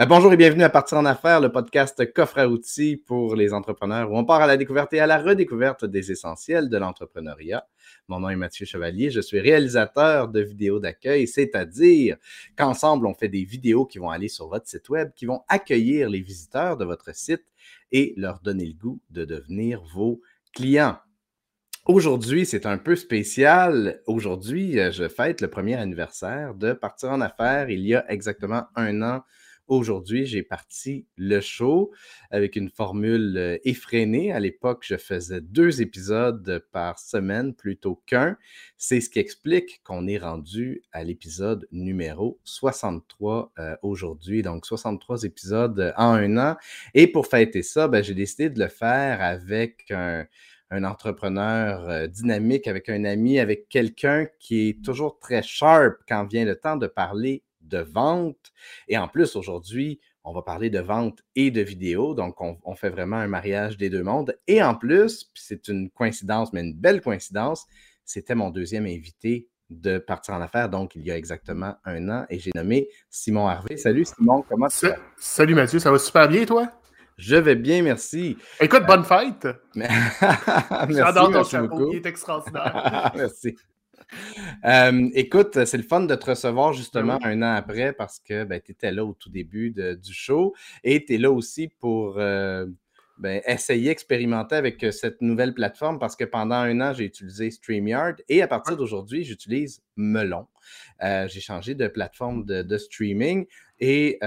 Euh, bonjour et bienvenue à Partir en affaires, le podcast coffre à outils pour les entrepreneurs où on part à la découverte et à la redécouverte des essentiels de l'entrepreneuriat. Mon nom est Mathieu Chevalier, je suis réalisateur de vidéos d'accueil, c'est-à-dire qu'ensemble, on fait des vidéos qui vont aller sur votre site web, qui vont accueillir les visiteurs de votre site et leur donner le goût de devenir vos clients. Aujourd'hui, c'est un peu spécial. Aujourd'hui, euh, je fête le premier anniversaire de Partir en affaires. Il y a exactement un an aujourd'hui, j'ai parti le show avec une formule euh, effrénée. À l'époque, je faisais deux épisodes par semaine plutôt qu'un. C'est ce qui explique qu'on est rendu à l'épisode numéro 63 euh, aujourd'hui. Donc, 63 épisodes en un an. Et pour fêter ça, ben, j'ai décidé de le faire avec un un entrepreneur euh, dynamique, avec un ami, avec quelqu'un qui est toujours très sharp quand vient le temps de parler de vente. Et en plus, aujourd'hui, on va parler de vente et de vidéo. Donc, on, fait vraiment un mariage des deux mondes. Et en plus, c'est une coïncidence, mais une belle coïncidence, c'était mon deuxième invité de partir en affaires, donc il y a exactement un an, et j'ai nommé Simon Harvey. Salut Simon, comment tu vas? Salut Mathieu, ça va super bien toi? Je vais bien, merci. Écoute, bonne fête! J'adore ton chapeau, il est extraordinaire. merci. Euh, écoute, c'est le fun de te recevoir justement un an après parce que ben, tu étais là au tout début du show et tu es là aussi pour euh, ben, essayer, expérimenter avec cette nouvelle plateforme parce que pendant un an, j'ai utilisé StreamYard et à partir d'aujourd'hui, j'utilise Melon. Euh, j'ai changé de plateforme de, de streaming et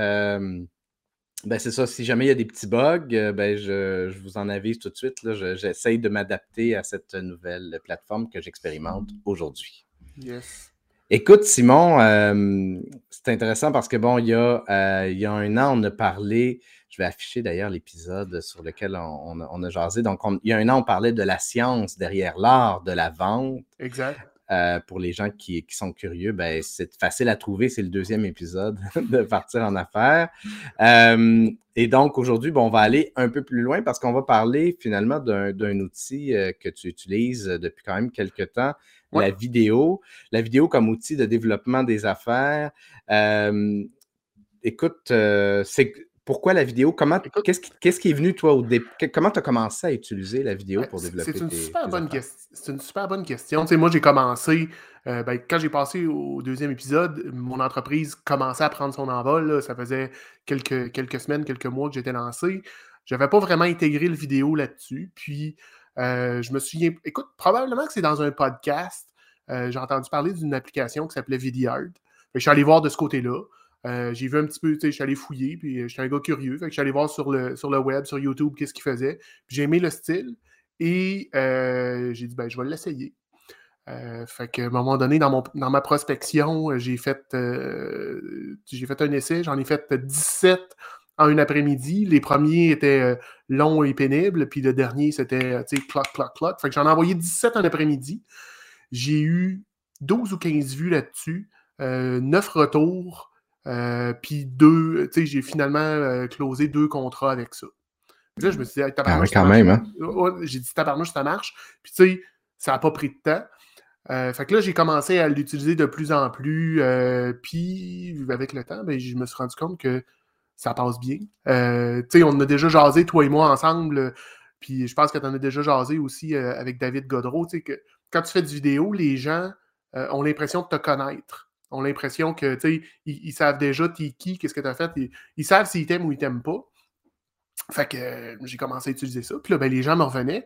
ben c'est ça. Si jamais il y a des petits bugs, euh, ben je, vous en avise tout de suite. J'essaye de m'adapter à cette nouvelle plateforme que j'expérimente aujourd'hui. Yes. Écoute, Simon, euh, c'est intéressant parce que bon, il y, a, euh, il y a un an, on a parlé. Je vais afficher d'ailleurs l'épisode sur lequel on, on, a jasé. Donc, il y a un an, on parlait de la science derrière l'art de la vente. Exact. Euh, pour les gens qui, sont curieux, ben, c'est facile à trouver. C'est le deuxième épisode de Partir en affaires. Euh, et donc, aujourd'hui, bon, on va aller un peu plus loin parce qu'on va parler finalement d'un outil euh, que tu utilises depuis quand même quelques temps, la vidéo. La vidéo comme outil de développement des affaires. écoute, c'est pourquoi la vidéo? Comment, qu'est-ce, qui, est venu, toi, au début? Comment tu as commencé à utiliser la vidéo pour développer C'est une, tes, super, bonne c'est une super bonne question. moi, j'ai commencé, euh, ben, quand j'ai passé au deuxième épisode, mon entreprise commençait à prendre son envol. Ça faisait quelques, quelques semaines, quelques mois que j'étais lancé. Je n'avais pas vraiment intégré le vidéo là-dessus. Puis, euh, je me souviens, écoute, probablement que c'est dans un podcast. Euh, j'ai entendu parler d'une application qui s'appelait Vidyard. Je suis allé voir de ce côté-là. Euh, j'ai vu un petit peu, tu sais, je suis allé fouiller, puis euh, j'étais un gars curieux. Fait que je suis allé voir sur le, sur le web, sur YouTube, qu'est-ce qu'il faisait. J'ai aimé le style et euh, j'ai dit, ben, je vais l'essayer. fait qu'à un moment donné, dans, mon, dans ma prospection, j'ai fait, fait un essai, j'en ai fait 17 en une après-midi. Les premiers étaient longs et pénibles, puis le dernier, c'était, tu sais, clock, clock, clock. Fait que j'en ai envoyé 17 en après-midi. J'ai eu 12 ou 15 vues là-dessus, 9 retours. Euh, puis deux, tu sais, j'ai finalement euh, closé deux contrats avec ça. Puis là, je me suis dit, tabarnouche, ah, quand même, hein? J'ai dit, tabarnouche, ça marche. Puis tu sais, ça n'a pas pris de temps. Euh, fait que là, j'ai commencé à l'utiliser de plus en plus. puis, avec le temps, ben, je me suis rendu compte que ça passe bien. tu sais, on a déjà jasé, toi et moi, ensemble. puis, je pense que tu en as déjà jasé aussi avec David Godreau. Tu sais, que quand tu fais du vidéo, les gens ont l'impression de te connaître ont l'impression que, tu ils, savent déjà t'es qui, qu'est-ce que tu as fait. Ils, savent s'ils t'aiment ou ils t'aiment pas. Fait que euh, j'ai commencé à utiliser ça. Puis là, ben, les gens me revenaient.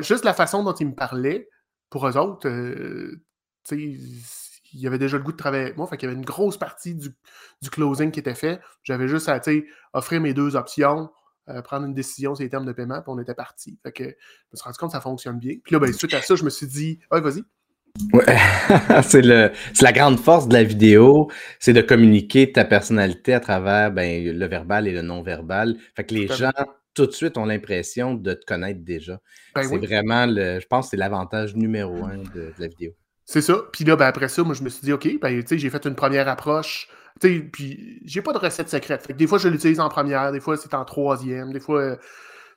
juste la façon dont ils me parlaient, pour eux autres, euh, tu il y avait déjà le goût de travailler avec moi. Fait qu'il y avait une grosse partie du, closing qui était fait. J'avais juste à offrir mes deux options, euh, prendre une décision sur les termes de paiement, puis on était parti. Fait que je me suis rendu compte que ça fonctionne bien. Puis là, ben, suite à ça, je me suis dit, ouais, vas-y. Ouais. c'est la grande force de la vidéo, c'est de communiquer ta personnalité à travers ben, le verbal et le non-verbal. Fait que les gens, tout de suite, ont l'impression de te connaître déjà. Ben c'est vraiment, le, je pense, c'est l'avantage numéro un de, la vidéo. C'est ça. Puis là, ben, après ça, moi, je me suis dit, OK, ben, j'ai fait une première approche. Puis j'ai pas de recette secrète. Fait que des fois, je l'utilise en première, des fois, c'est en troisième, des fois, euh,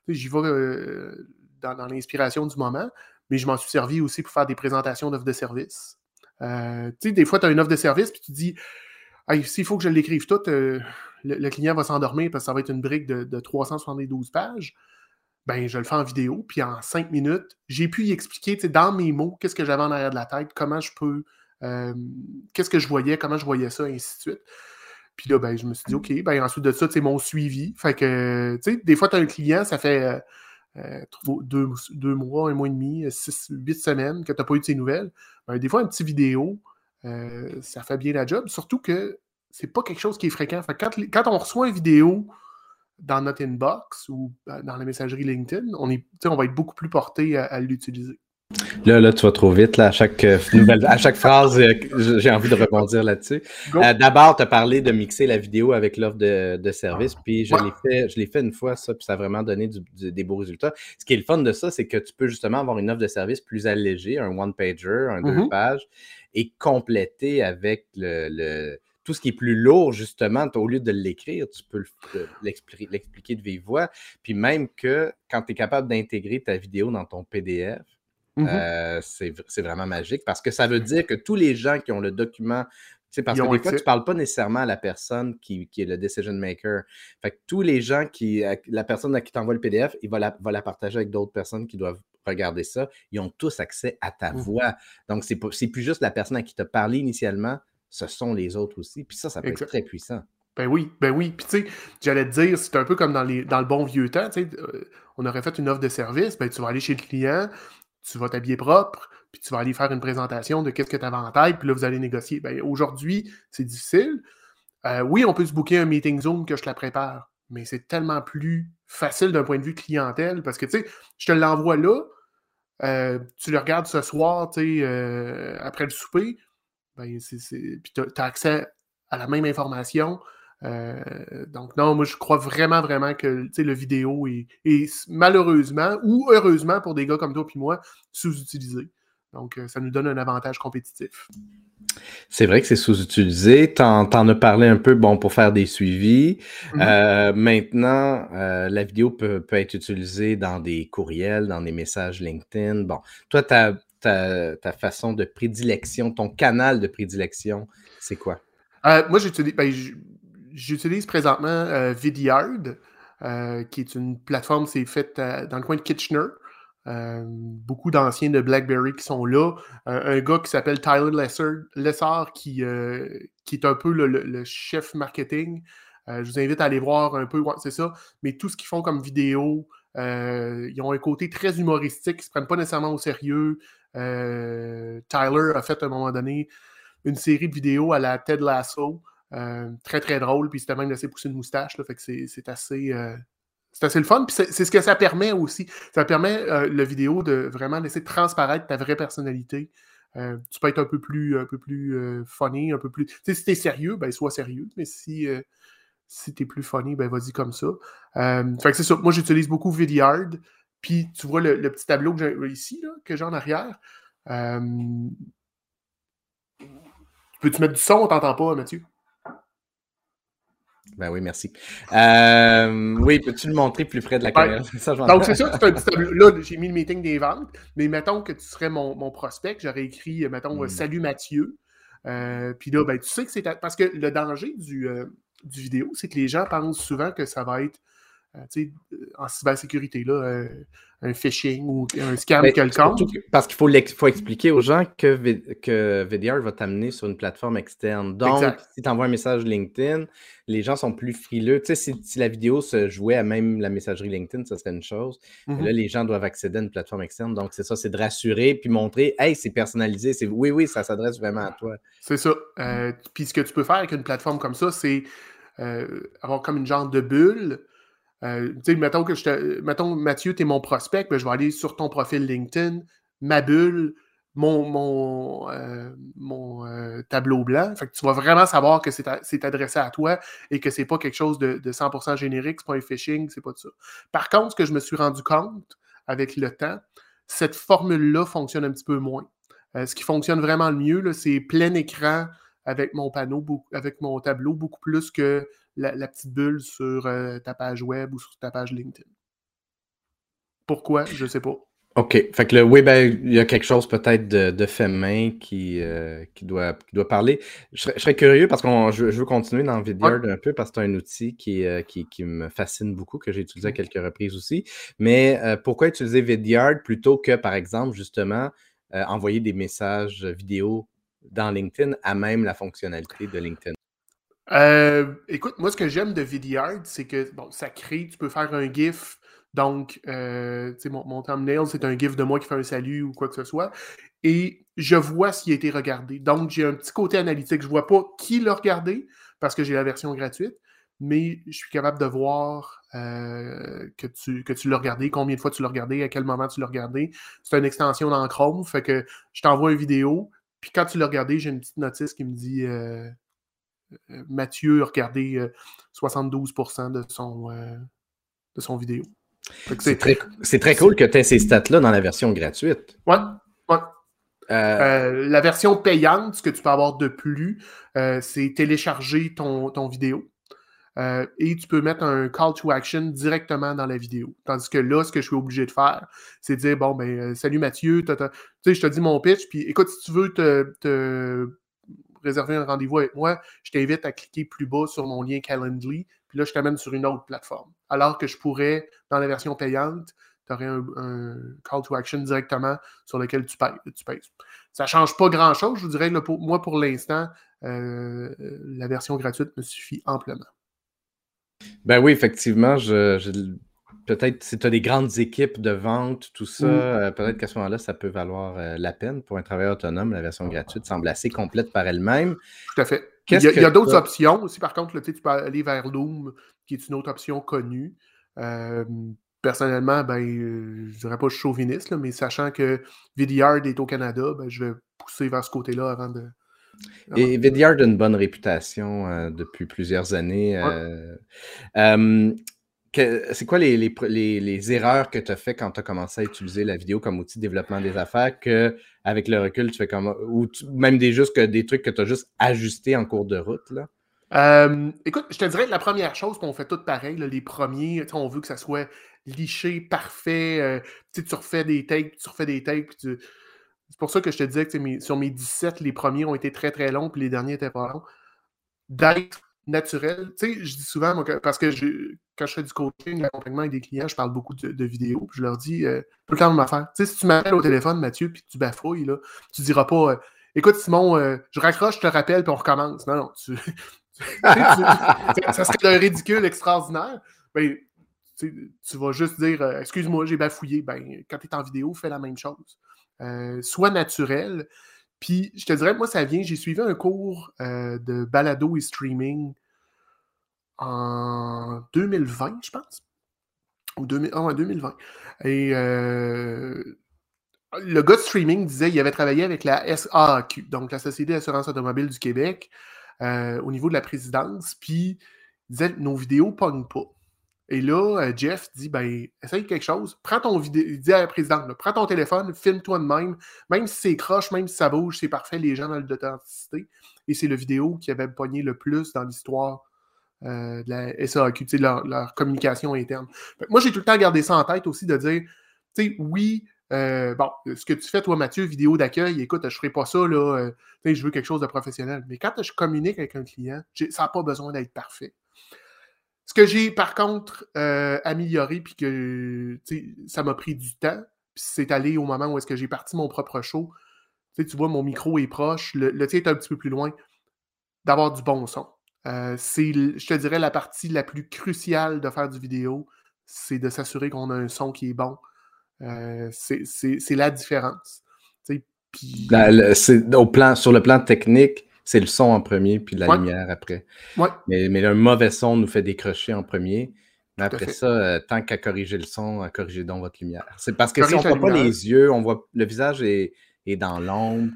j'y vais euh, dans, dans l'inspiration du moment mais je m'en suis servi aussi pour faire des présentations d'offres de service. Euh, tu sais, des fois, tu as une offre de service, puis tu dis, s'il faut que je l'écrive toute, euh, le, client va s'endormir parce que ça va être une brique de, de 372 pages, ben, je le fais en vidéo, puis en cinq minutes, j'ai pu y expliquer dans mes mots qu'est-ce que j'avais en arrière de la tête, comment je peux, euh, qu'est-ce que je voyais, comment je voyais ça, ainsi de suite. Puis là, ben, je me suis dit, OK, ben, ensuite de ça, c'est mon suivi. Fait que, tu sais, des fois, tu as un client, ça fait euh, euh, deux, mois, un mois et demi, six, huit semaines que tu n'as pas eu de ses nouvelles. Ben, des fois, un petit vidéo, ça fait bien la job. Surtout que c'est pas quelque chose qui est fréquent. Quand, quand on reçoit une vidéo dans notre inbox ou euh, dans la messagerie LinkedIn, on, est, on va être beaucoup plus porté à, l'utiliser. Là, là, tu vas trop vite. Là. À, chaque, euh, nouvelle, à chaque phrase, euh, j'ai envie de rebondir là-dessus. D'abord, tu as parlé de mixer la vidéo avec l'offre de, service, puis je l'ai fait, je l'ai fait une fois, ça, puis ça a vraiment donné des beaux résultats. Ce qui est le fun de ça, c'est que tu peux justement avoir une offre de service plus allégée, un one-pager, un deux mm-hmm. pages, et compléter avec le tout ce qui est plus lourd, justement, au lieu de l'écrire, tu peux l'expliquer de vive voix. Puis même que quand tu es capable d'intégrer ta vidéo dans ton PDF, mmh euh, c'est vraiment magique parce que ça veut dire que tous les gens qui ont le document c'est parce que des fois, tu ne parles pas nécessairement à la personne qui, est le decision maker. Fait que tous les gens qui, la personne à qui t'envoie le PDF, il va la, va la partager avec d'autres personnes qui doivent regarder ça. Ils ont tous accès à ta mmh voix. Donc, c'est plus juste la personne à qui tu as parlé initialement ce sont les autres aussi. Puis ça, ça peut être très puissant. Ben oui, ben oui. Puis tu sais, j'allais te dire, c'est un peu comme dans, les, dans le bon vieux temps, tu sais, euh, on aurait fait une offre de service, ben tu vas aller chez le client, tu vas t'habiller propre, puis tu vas aller faire une présentation de qu'est-ce que tu avais en tête, puis là, vous allez négocier. Ben aujourd'hui, c'est difficile. Euh, oui, on peut se booker un meeting Zoom que je te la prépare, mais c'est tellement plus facile d'un point de vue clientèle parce que, tu sais, je te l'envoie là, euh, tu le regardes ce soir, tu sais, après le souper, ben, puis tu as, accès à la même information. Euh, donc, non, moi, je crois vraiment, vraiment que le vidéo est, malheureusement ou heureusement pour des gars comme toi et moi sous-utilisé. Donc, euh, ça nous donne un avantage compétitif. C'est vrai que c'est sous-utilisé. Tu en, as parlé un peu bon, pour faire des suivis. Mm-hmm. Euh, maintenant, la vidéo peut, peut, être utilisée dans des courriels, dans des messages LinkedIn. Bon, toi, tu as ta, façon de prédilection, ton canal de prédilection, c'est quoi? Euh, moi, j'utilise, ben, j'utilise présentement euh, Vidyard, euh, qui est une plateforme, c'est faite dans le coin de Kitchener. beaucoup d'anciens de BlackBerry qui sont là. un gars qui s'appelle Tyler Lessard, qui, est un peu le, chef marketing. je vous invite à aller voir un peu, c'est ça. Mais tout ce qu'ils font comme vidéo, ils ont un côté très humoristique, ils ne se prennent pas nécessairement au sérieux. Euh, Tyler a fait à un moment donné une série de vidéos à la Ted Lasso. Euh, très très drôle, puis c'était même laissé pousser une moustache, là, fait que c'est assez, euh, c'est assez le fun, puis c'est ce que ça permet aussi. Ça permet la vidéo de vraiment laisser transparaître ta vraie personnalité. tu peux être un peu plus, un peu plus funny, un peu plus. Tu si t'es sérieux, ben sois sérieux, mais si, si t'es plus funny, ben vas-y comme ça. fait que c'est ça. Moi, j'utilise beaucoup Vidyard. Puis tu vois le, petit tableau que j'ai ici, que j'ai en arrière. Euh, peux-tu mettre du son? On t'entend pas, Mathieu? Ben oui, merci. Euh, oui, peux-tu le montrer plus près de la caméra? Donc, c'est ça, c'est un. Là, j'ai mis le meeting des ventes, mais mettons que tu serais mon, prospect, j'aurais écrit, mettons, hmm. Salut Mathieu. Euh, puis là, ben, tu sais que c'est. Parce que le danger du, du vidéo, c'est que les gens pensent souvent que ça va être euh, euh, en cybersécurité, là, euh, un phishing ou un scam ben, quelconque. Parce qu'il faut, faut, expliquer aux gens que, que VDR va t'amener sur une plateforme externe. Donc, si tu envoies un message LinkedIn, les gens sont plus frileux. Tu sais, si, la vidéo se jouait à même la messagerie LinkedIn, ça serait une chose. là, mm-hmm. les gens doivent accéder à une plateforme externe. Donc, c'est ça, c'est de rassurer puis montrer, hey, c'est personnalisé. C'est oui, oui, ça s'adresse vraiment à toi. C'est ça. puis ce que tu peux faire avec une plateforme comme ça, c'est avoir comme une genre de bulle euh, mettons que je te, Mathieu, tu es mon prospect, ben, je vais aller sur ton profil LinkedIn, ma bulle, mon, mon, euh, mon euh, tableau blanc. Fait que tu vas vraiment savoir que c'est adressé à toi et que c'est pas quelque chose de, 100% générique, c'est pas un phishing, c'est pas ça. Par contre, ce que je me suis rendu compte avec le temps, cette formule-là fonctionne un petit peu moins. ce qui fonctionne vraiment le mieux, c'est plein écran avec mon panneau, avec mon tableau, beaucoup plus que la, petite bulle sur euh, ta page web ou sur ta page LinkedIn? Pourquoi? Je ne sais pas. OK. Fait que le, oui, ben, il y a quelque chose peut-être de, fait main qui, euh, qui, doit, doit parler. Je serais, curieux parce que je, veux continuer dans Vidyard un peu parce que c'est un outil qui, euh, qui, qui, me fascine beaucoup, que j'ai utilisé à quelques reprises aussi. Mais euh, pourquoi utiliser Vidyard plutôt que, par exemple, justement, envoyer des messages vidéo dans LinkedIn à même la fonctionnalité de LinkedIn? Écoute, moi, ce que j'aime de Vidyard, c'est que bon, ça crée, tu peux faire un GIF donc, euh, mon, mon thumbnail, c'est un gif de moi qui fait un salut ou quoi que ce soit. Et je vois s'il a été regardé. Donc, j'ai un petit côté analytique. Je ne vois pas qui l'a regardé parce que j'ai la version gratuite, mais je suis capable de voir euh, que tu, que tu l'as regardé, combien de fois tu l'as regardé, à quel moment tu l'as regardé. C'est une extension dans Chrome, fait que je t'envoie une vidéo, puis quand tu l'as regardé, j'ai une petite notice qui me dit euh, euh, Mathieu a regardé 72% de son, de son vidéo. C'est très, cool que tu aies ces stats-là dans la version gratuite. Ouais, ouais. Euh, euh, la version payante, ce que tu peux avoir de plus, euh, c'est télécharger ton, ton vidéo. et tu peux mettre un call to action directement dans la vidéo. Tandis que là, ce que je suis obligé de faire, c'est de dire bon, ben, salut Mathieu, tu sais, je te dis mon pitch, puis écoute, si tu veux te, réserver un rendez-vous avec moi, je t'invite à cliquer plus bas sur mon lien Calendly, puis là, je t'amène sur une autre plateforme. Alors que je pourrais, dans la version payante, tu aurais un, call to action directement sur lequel tu payes. Ça ne change pas grand-chose, je vous dirais. pour, moi, pour l'instant, euh, la version gratuite me suffit amplement. Ben oui, effectivement, peut-être si tu as des grandes équipes de vente, tout ça, euh, peut-être qu'à ce moment-là, ça peut valoir euh, la peine. Pour un travailleur autonome, la version gratuite semble assez complète par elle-même. Tout à fait. Il y a, d'autres options aussi. Par contre, tu peux aller vers Loom, qui est une autre option connue. Euh, personnellement, ben, je ne dirais pas chauviniste, mais sachant que Vidyard est au Canada, ben, je vais pousser vers ce côté-là avant de. Et Vidyard a une bonne réputation euh, depuis plusieurs années. Euh, c'est quoi les, les, erreurs que tu as fait quand tu as commencé à utiliser la vidéo comme outil de développement des affaires que avec le recul, tu fais comme ou même des juste que des trucs que tu as juste ajustés en cours de route là? Euh, écoute, je te dirais la première chose qu'on fait tout pareil, les premiers, on veut que ça soit liché, parfait. Euh, tu refais des takes, tu refais des takes. C'est pour ça que je te disais que sur mes 17, les premiers ont été très très longs, puis les derniers étaient pas longs. D'être naturel. Tu sais, je dis souvent, parce que quand je fais du coaching, l'accompagnement avec des clients, je parle beaucoup de, vidéos, puis je leur dis euh, tout le temps de affaire. Tu sais, si tu m'appelles au téléphone, Mathieu, puis tu bafouilles, là, tu diras pas euh, Écoute, Simon, euh, je raccroche, je te rappelle, puis on recommence. Non, non, tu. ça serait un ridicule extraordinaire. Ben, tu vas juste dire Excuse-moi, j'ai bafouillé. Ben, quand tu es en vidéo, fais la même chose. sois naturel. Puis, je te dirais, moi, ça vient, j'ai suivi un cours de balado et streaming en 2020, je pense. Ou 2000, en 2020. Et le gars de streaming disait qu'il avait travaillé avec la SAQ, donc la Société d'assurance automobile du Québec, au niveau de la présidence. Puis, il disait nos vidéos pognent pas. Et là, euh, Jeff dit ben, essaye quelque chose, prends ton vidéo, il dit à la présidente, prends ton téléphone, filme-toi de même, même si c'est croche, même si ça bouge, c'est parfait, les gens dans l'authenticité. Et c'est le vidéo qui avait pogné le plus dans l'histoire euh, de la SAQ, leur, leur communication interne. Moi, j'ai tout le temps gardé ça en tête aussi de dire, tu sais, oui, euh, bon, ce que tu fais, toi, Mathieu, vidéo d'accueil, écoute, je ne ferai pas ça, là, je veux quelque chose de professionnel. Mais quand je communique avec un client, ça n'a pas besoin d'être parfait. Ce que j'ai par contre euh, amélioré, puis que ça m'a pris du temps, puis c'est allé au moment où est-ce que j'ai parti mon propre show. tu vois, mon micro est proche, le, tien est un petit peu plus loin, d'avoir du bon son. Euh, c'est, je te dirais, la partie la plus cruciale de faire du vidéo, c'est de s'assurer qu'on a un son qui est bon. Euh, c'est, la différence. Puis... au plan, sur le plan technique, c'est le son en premier, puis la lumière après. Mais, mais, un mauvais son nous fait décrocher en premier. Mais après ça, euh, tant qu'à corriger le son, à corriger donc votre lumière. C'est parce que si on ne voit pas les yeux, on voit le visage est, dans l'ombre.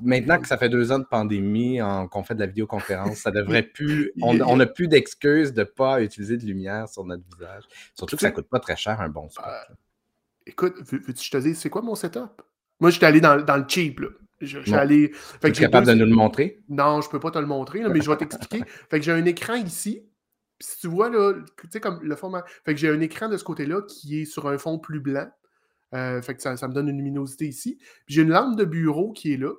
Maintenant que ça fait deux ans de pandémie, qu'on fait de la vidéoconférence, ça devrait plus. On n'a plus d'excuses de ne pas utiliser de lumière sur notre visage. Surtout que ça ne coûte pas très cher un bon spot. Euh, écoute, veux-tu que je te dise, c'est quoi mon setup? Moi, j'étais allé dans, dans le cheap. Là. Je, allé. es capable de nous le montrer? Non, je peux pas te le montrer, mais je vais t'expliquer. fait que j'ai un écran ici. Si tu vois, là, tu sais, comme le format. Fait que j'ai un écran de ce côté-là qui est sur un fond plus blanc. Euh, fait que ça, me donne une luminosité ici. J'ai une lampe de bureau qui est là,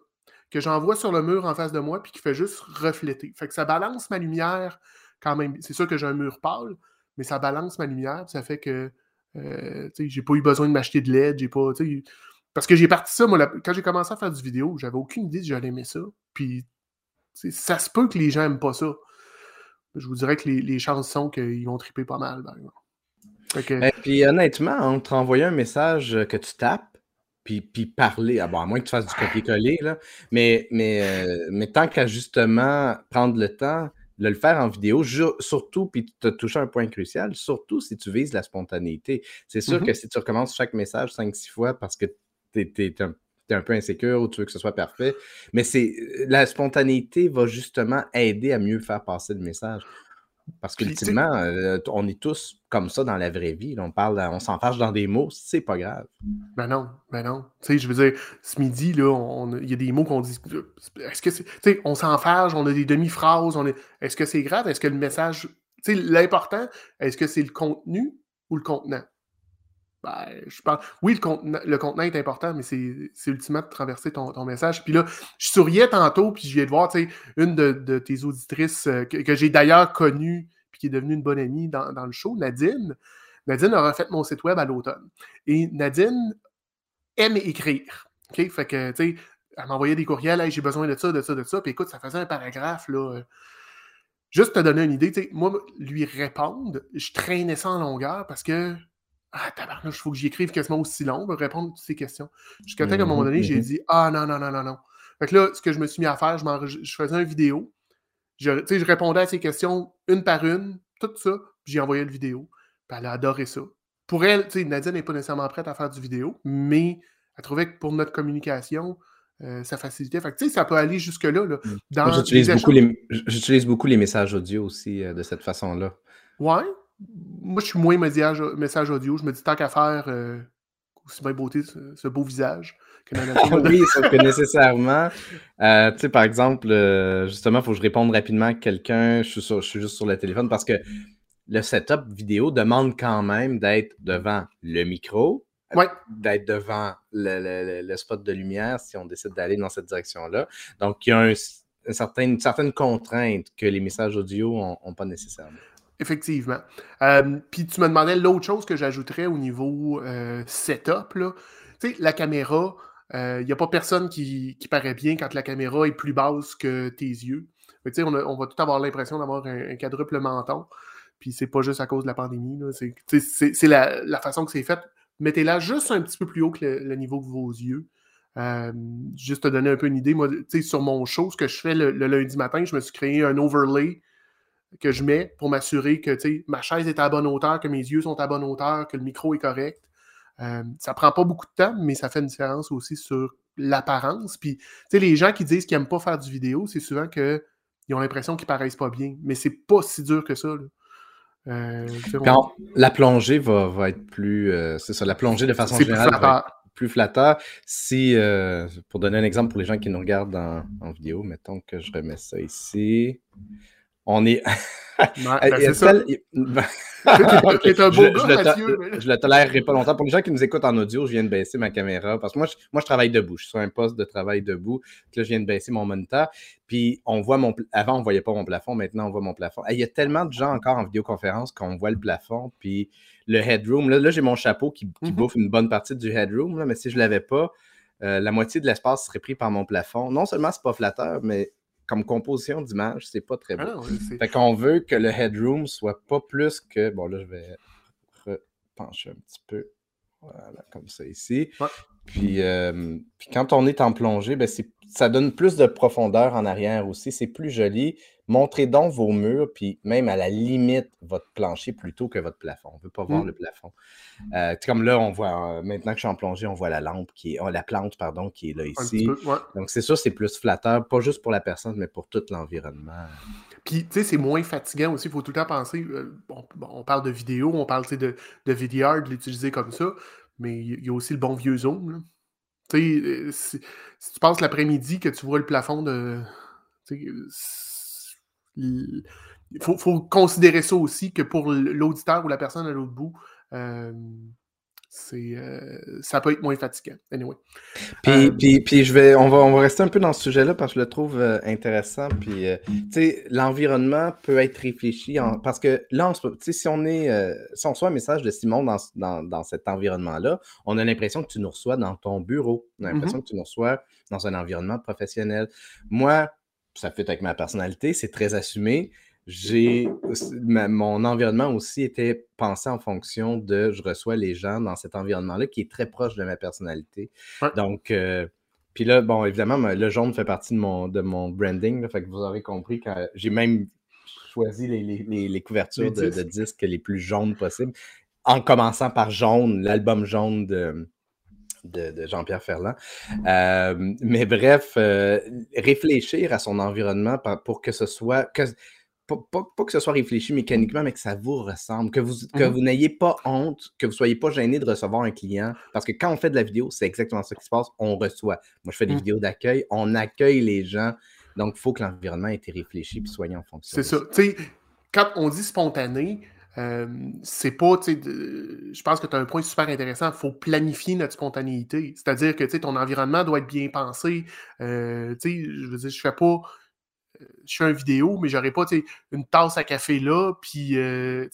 que j'envoie sur le mur en face de moi, puis qui fait juste refléter. Fait que ça balance ma lumière quand même. C'est sûr que j'ai un mur pâle, mais ça balance ma lumière, ça fait que euh, j'ai pas eu besoin de m'acheter de LED, j'ai pas. Parce que j'ai parti ça, moi, quand j'ai commencé à faire du vidéo, j'avais aucune idée si j'allais aimer ça. Puis ça se peut que les gens n'aiment pas ça. Je vous dirais que les, chances sont qu'ils vont triper pas mal, par exemple. Et ben, puis honnêtement, entre envoyer un message que tu tapes, puis, puis parler, ah bon, à moins que tu fasses du copier-coller, mais, mais, euh, mais tant qu'à justement prendre le temps de le faire en vidéo, surtout, puis tu as touché un point crucial, surtout si tu vises la spontanéité. C'est sûr mm-hmm. que si tu recommences chaque message 5-6 fois parce que tu es, un, un, peu insécure ou tu veux que ce soit parfait, mais c'est la spontanéité va justement aider à mieux faire passer le message. Parce qu'ultimement, euh, on est tous comme ça dans la vraie vie. on parle, on s'enfarge dans des mots, c'est pas grave. Ben non, ben non. Tu sais, je veux dire, ce midi, là, il y a des mots qu'on dit. Est-ce que c'est. Tu sais, on s'enfarge, on a des demi-phrases, on est. Est-ce que c'est grave? Est-ce que le message. Tu sais, l'important, est-ce que c'est le contenu ou le contenant? Ben, je pense. Oui, le, contenant, le est important, mais c'est ultimement de traverser ton, message. Puis là, je souriais tantôt, puis je viens de voir, une de, tes auditrices euh, que, j'ai d'ailleurs connue, puis qui est devenue une bonne amie dans, le show, Nadine. Nadine a refait mon site web à l'automne. Et Nadine aime écrire. OK? Fait que, tu sais, elle m'envoyait des courriels, hey, j'ai besoin de ça, de ça, de ça. Puis écoute, ça faisait un paragraphe, là. Euh, juste te donner une idée, tu sais, moi, lui répondre, je traînais ça en longueur parce que ah, tabarnouche, il faut que j'y écrive quasiment aussi long pour répondre à toutes ces questions. Jusqu'à temps qu'à un moment donné, j'ai dit Ah non, non, non, non, non. Fait que là, ce que je me suis mis à faire, je, je faisais une vidéo. Je, je répondais à ces questions une par une, tout ça, puis j'ai envoyé le vidéo. Puis elle a adoré ça. Pour elle, tu sais, Nadia n'est pas nécessairement prête à faire du vidéo, mais elle trouvait que pour notre communication, euh, ça facilitait. Fait que, tu sais, ça peut aller jusque-là. Là, mm. J'utilise beaucoup, les... beaucoup les messages audio aussi euh, de cette façon-là. Ouais, moi, je suis moins message audio. Je me dis tant qu'à faire euh, aussi bien beauté ce, beau visage. Que oui, sauf que nécessairement, euh, tu sais, par exemple, euh, justement, il faut que je réponde rapidement à quelqu'un. Je, je suis juste sur le téléphone parce que le setup vidéo demande quand même d'être devant le micro, d'être devant le, spot de lumière si on décide d'aller dans cette direction-là. Donc, il y a un, une certaine contrainte que les messages audio n'ont pas nécessairement. Effectivement. Euh, puis tu me demandais l'autre chose que j'ajouterais au niveau euh, setup. Là. Tu sais, la caméra, il euh, n'y a pas personne qui, paraît bien quand la caméra est plus basse que tes yeux. Tu sais, on, va tout avoir l'impression d'avoir un, quadruple menton. Puis c'est pas juste à cause de la pandémie. C'est la, façon que c'est fait. Mettez-la juste un petit peu plus haut que le, niveau de vos yeux. juste te donner un peu une idée, moi, sur mon show, ce que je fais le, lundi matin, je me suis créé un overlay que je mets pour m'assurer que ma chaise est à bonne hauteur, que mes yeux sont à bonne hauteur, que le micro est correct. Euh, ça prend pas beaucoup de temps, mais ça fait une différence aussi sur l'apparence. Puis, les gens qui disent qu'ils n'aiment pas faire du vidéo, c'est souvent qu'ils ont l'impression qu'ils paraissent pas bien. Mais c'est pas si dur que ça. Euh, Quand la plongée va, être plus. Euh, c'est ça, la plongée de façon générale plus va être plus flatteur. Si, pour donner un exemple pour les gens qui nous regardent en vidéo, mettons que je remets ça ici on est. ça. je, le tolérerai pas longtemps. Pour les gens qui nous écoutent en audio, je viens de baisser ma caméra parce que moi, je, moi, je travaille debout. Je suis sur un poste de travail debout. Puis là, je viens de baisser mon moniteur. Puis on voit mon. Avant, on ne voyait pas mon plafond. Maintenant, on voit mon plafond. Il y a tellement de gens encore en vidéoconférence qu'on voit le plafond. Puis le headroom. Là, là j'ai mon chapeau qui, mm-hmm. bouffe une bonne partie du headroom. Là, mais si je ne l'avais pas, euh, la moitié de l'espace serait pris par mon plafond. Non seulement c'est pas flatteur, mais comme composition d'image, c'est pas très beau. Ah, fait qu'on veut que le headroom soit pas plus que. Bon, là, je vais repencher un petit peu. Voilà, comme ça ici. Puis, euh, puis, quand on est en plongée, ben ça donne plus de profondeur en arrière aussi. C'est plus joli. Montrez donc vos murs, puis même à la limite, votre plancher plutôt que votre plafond. On ne veut pas voir mm. le plafond. Euh, comme là, on voit, euh, maintenant que je suis en plongée, on voit la lampe qui est, oh, la plante, pardon, qui est là ici. Donc c'est sûr, c'est plus flatteur, pas juste pour la personne, mais pour tout l'environnement. Tu sais, c'est moins fatigant aussi. Il faut tout le temps penser, on, parle de vidéo, on parle de, de VDR, de l'utiliser comme ça. Mais il y a aussi le bon vieux zoom. Tu sais, si, tu passes l'après-midi que tu vois le plafond de. Il faut, considérer ça aussi que pour l'auditeur ou la personne à l'autre bout, euh, c'est euh, ça peut être moins fatigant. Anyway. Puis, euh, puis, puis, je vais, on va, on va rester un peu dans ce sujet-là parce que je le trouve euh, intéressant. Puis, tu sais, l'environnement peut être réfléchi parce que là, si on est, si on reçoit un message de Simon dans, dans, dans cet environnement-là, on a l'impression que tu nous reçois dans ton bureau. On a l'impression mm-hmm. que tu nous reçois dans un environnement professionnel. Moi, ça fait avec ma personnalité, c'est très assumé j'ai mon environnement aussi était pensé en fonction de je reçois les gens dans cet environnement-là qui est très proche de ma personnalité. Donc, euh, puis là, bon, évidemment, le jaune fait partie de mon, de mon branding. fait que vous aurez compris quand j'ai même choisi les, couvertures de, disques les plus jaunes possibles, en commençant par Jaune, l'album jaune de, de, Jean-Pierre Ferland. Euh, mais bref, euh, réfléchir à son environnement pour que ce soit. Que, pas, que ce soit réfléchi mécaniquement, mais que ça vous ressemble, que vous, que mmh vous n'ayez pas honte, que vous ne soyez pas gêné de recevoir un client. Parce que quand on fait de la vidéo, c'est exactement ça qui se passe, on reçoit. Moi, je fais des mmh. vidéos d'accueil, on accueille les gens. Donc, il faut que l'environnement ait été réfléchi et soigné en fonction. C'est ça. Tu sais, quand on dit spontané, euh, c'est pas, tu sais, je pense que tu as un point super intéressant. Il faut planifier notre spontanéité. C'est-à-dire que, tu sais, ton environnement doit être bien pensé. Euh, tu sais, je veux dire, je fais pas je fais une vidéo, mais j'aurais pas une tasse à café là, puis euh,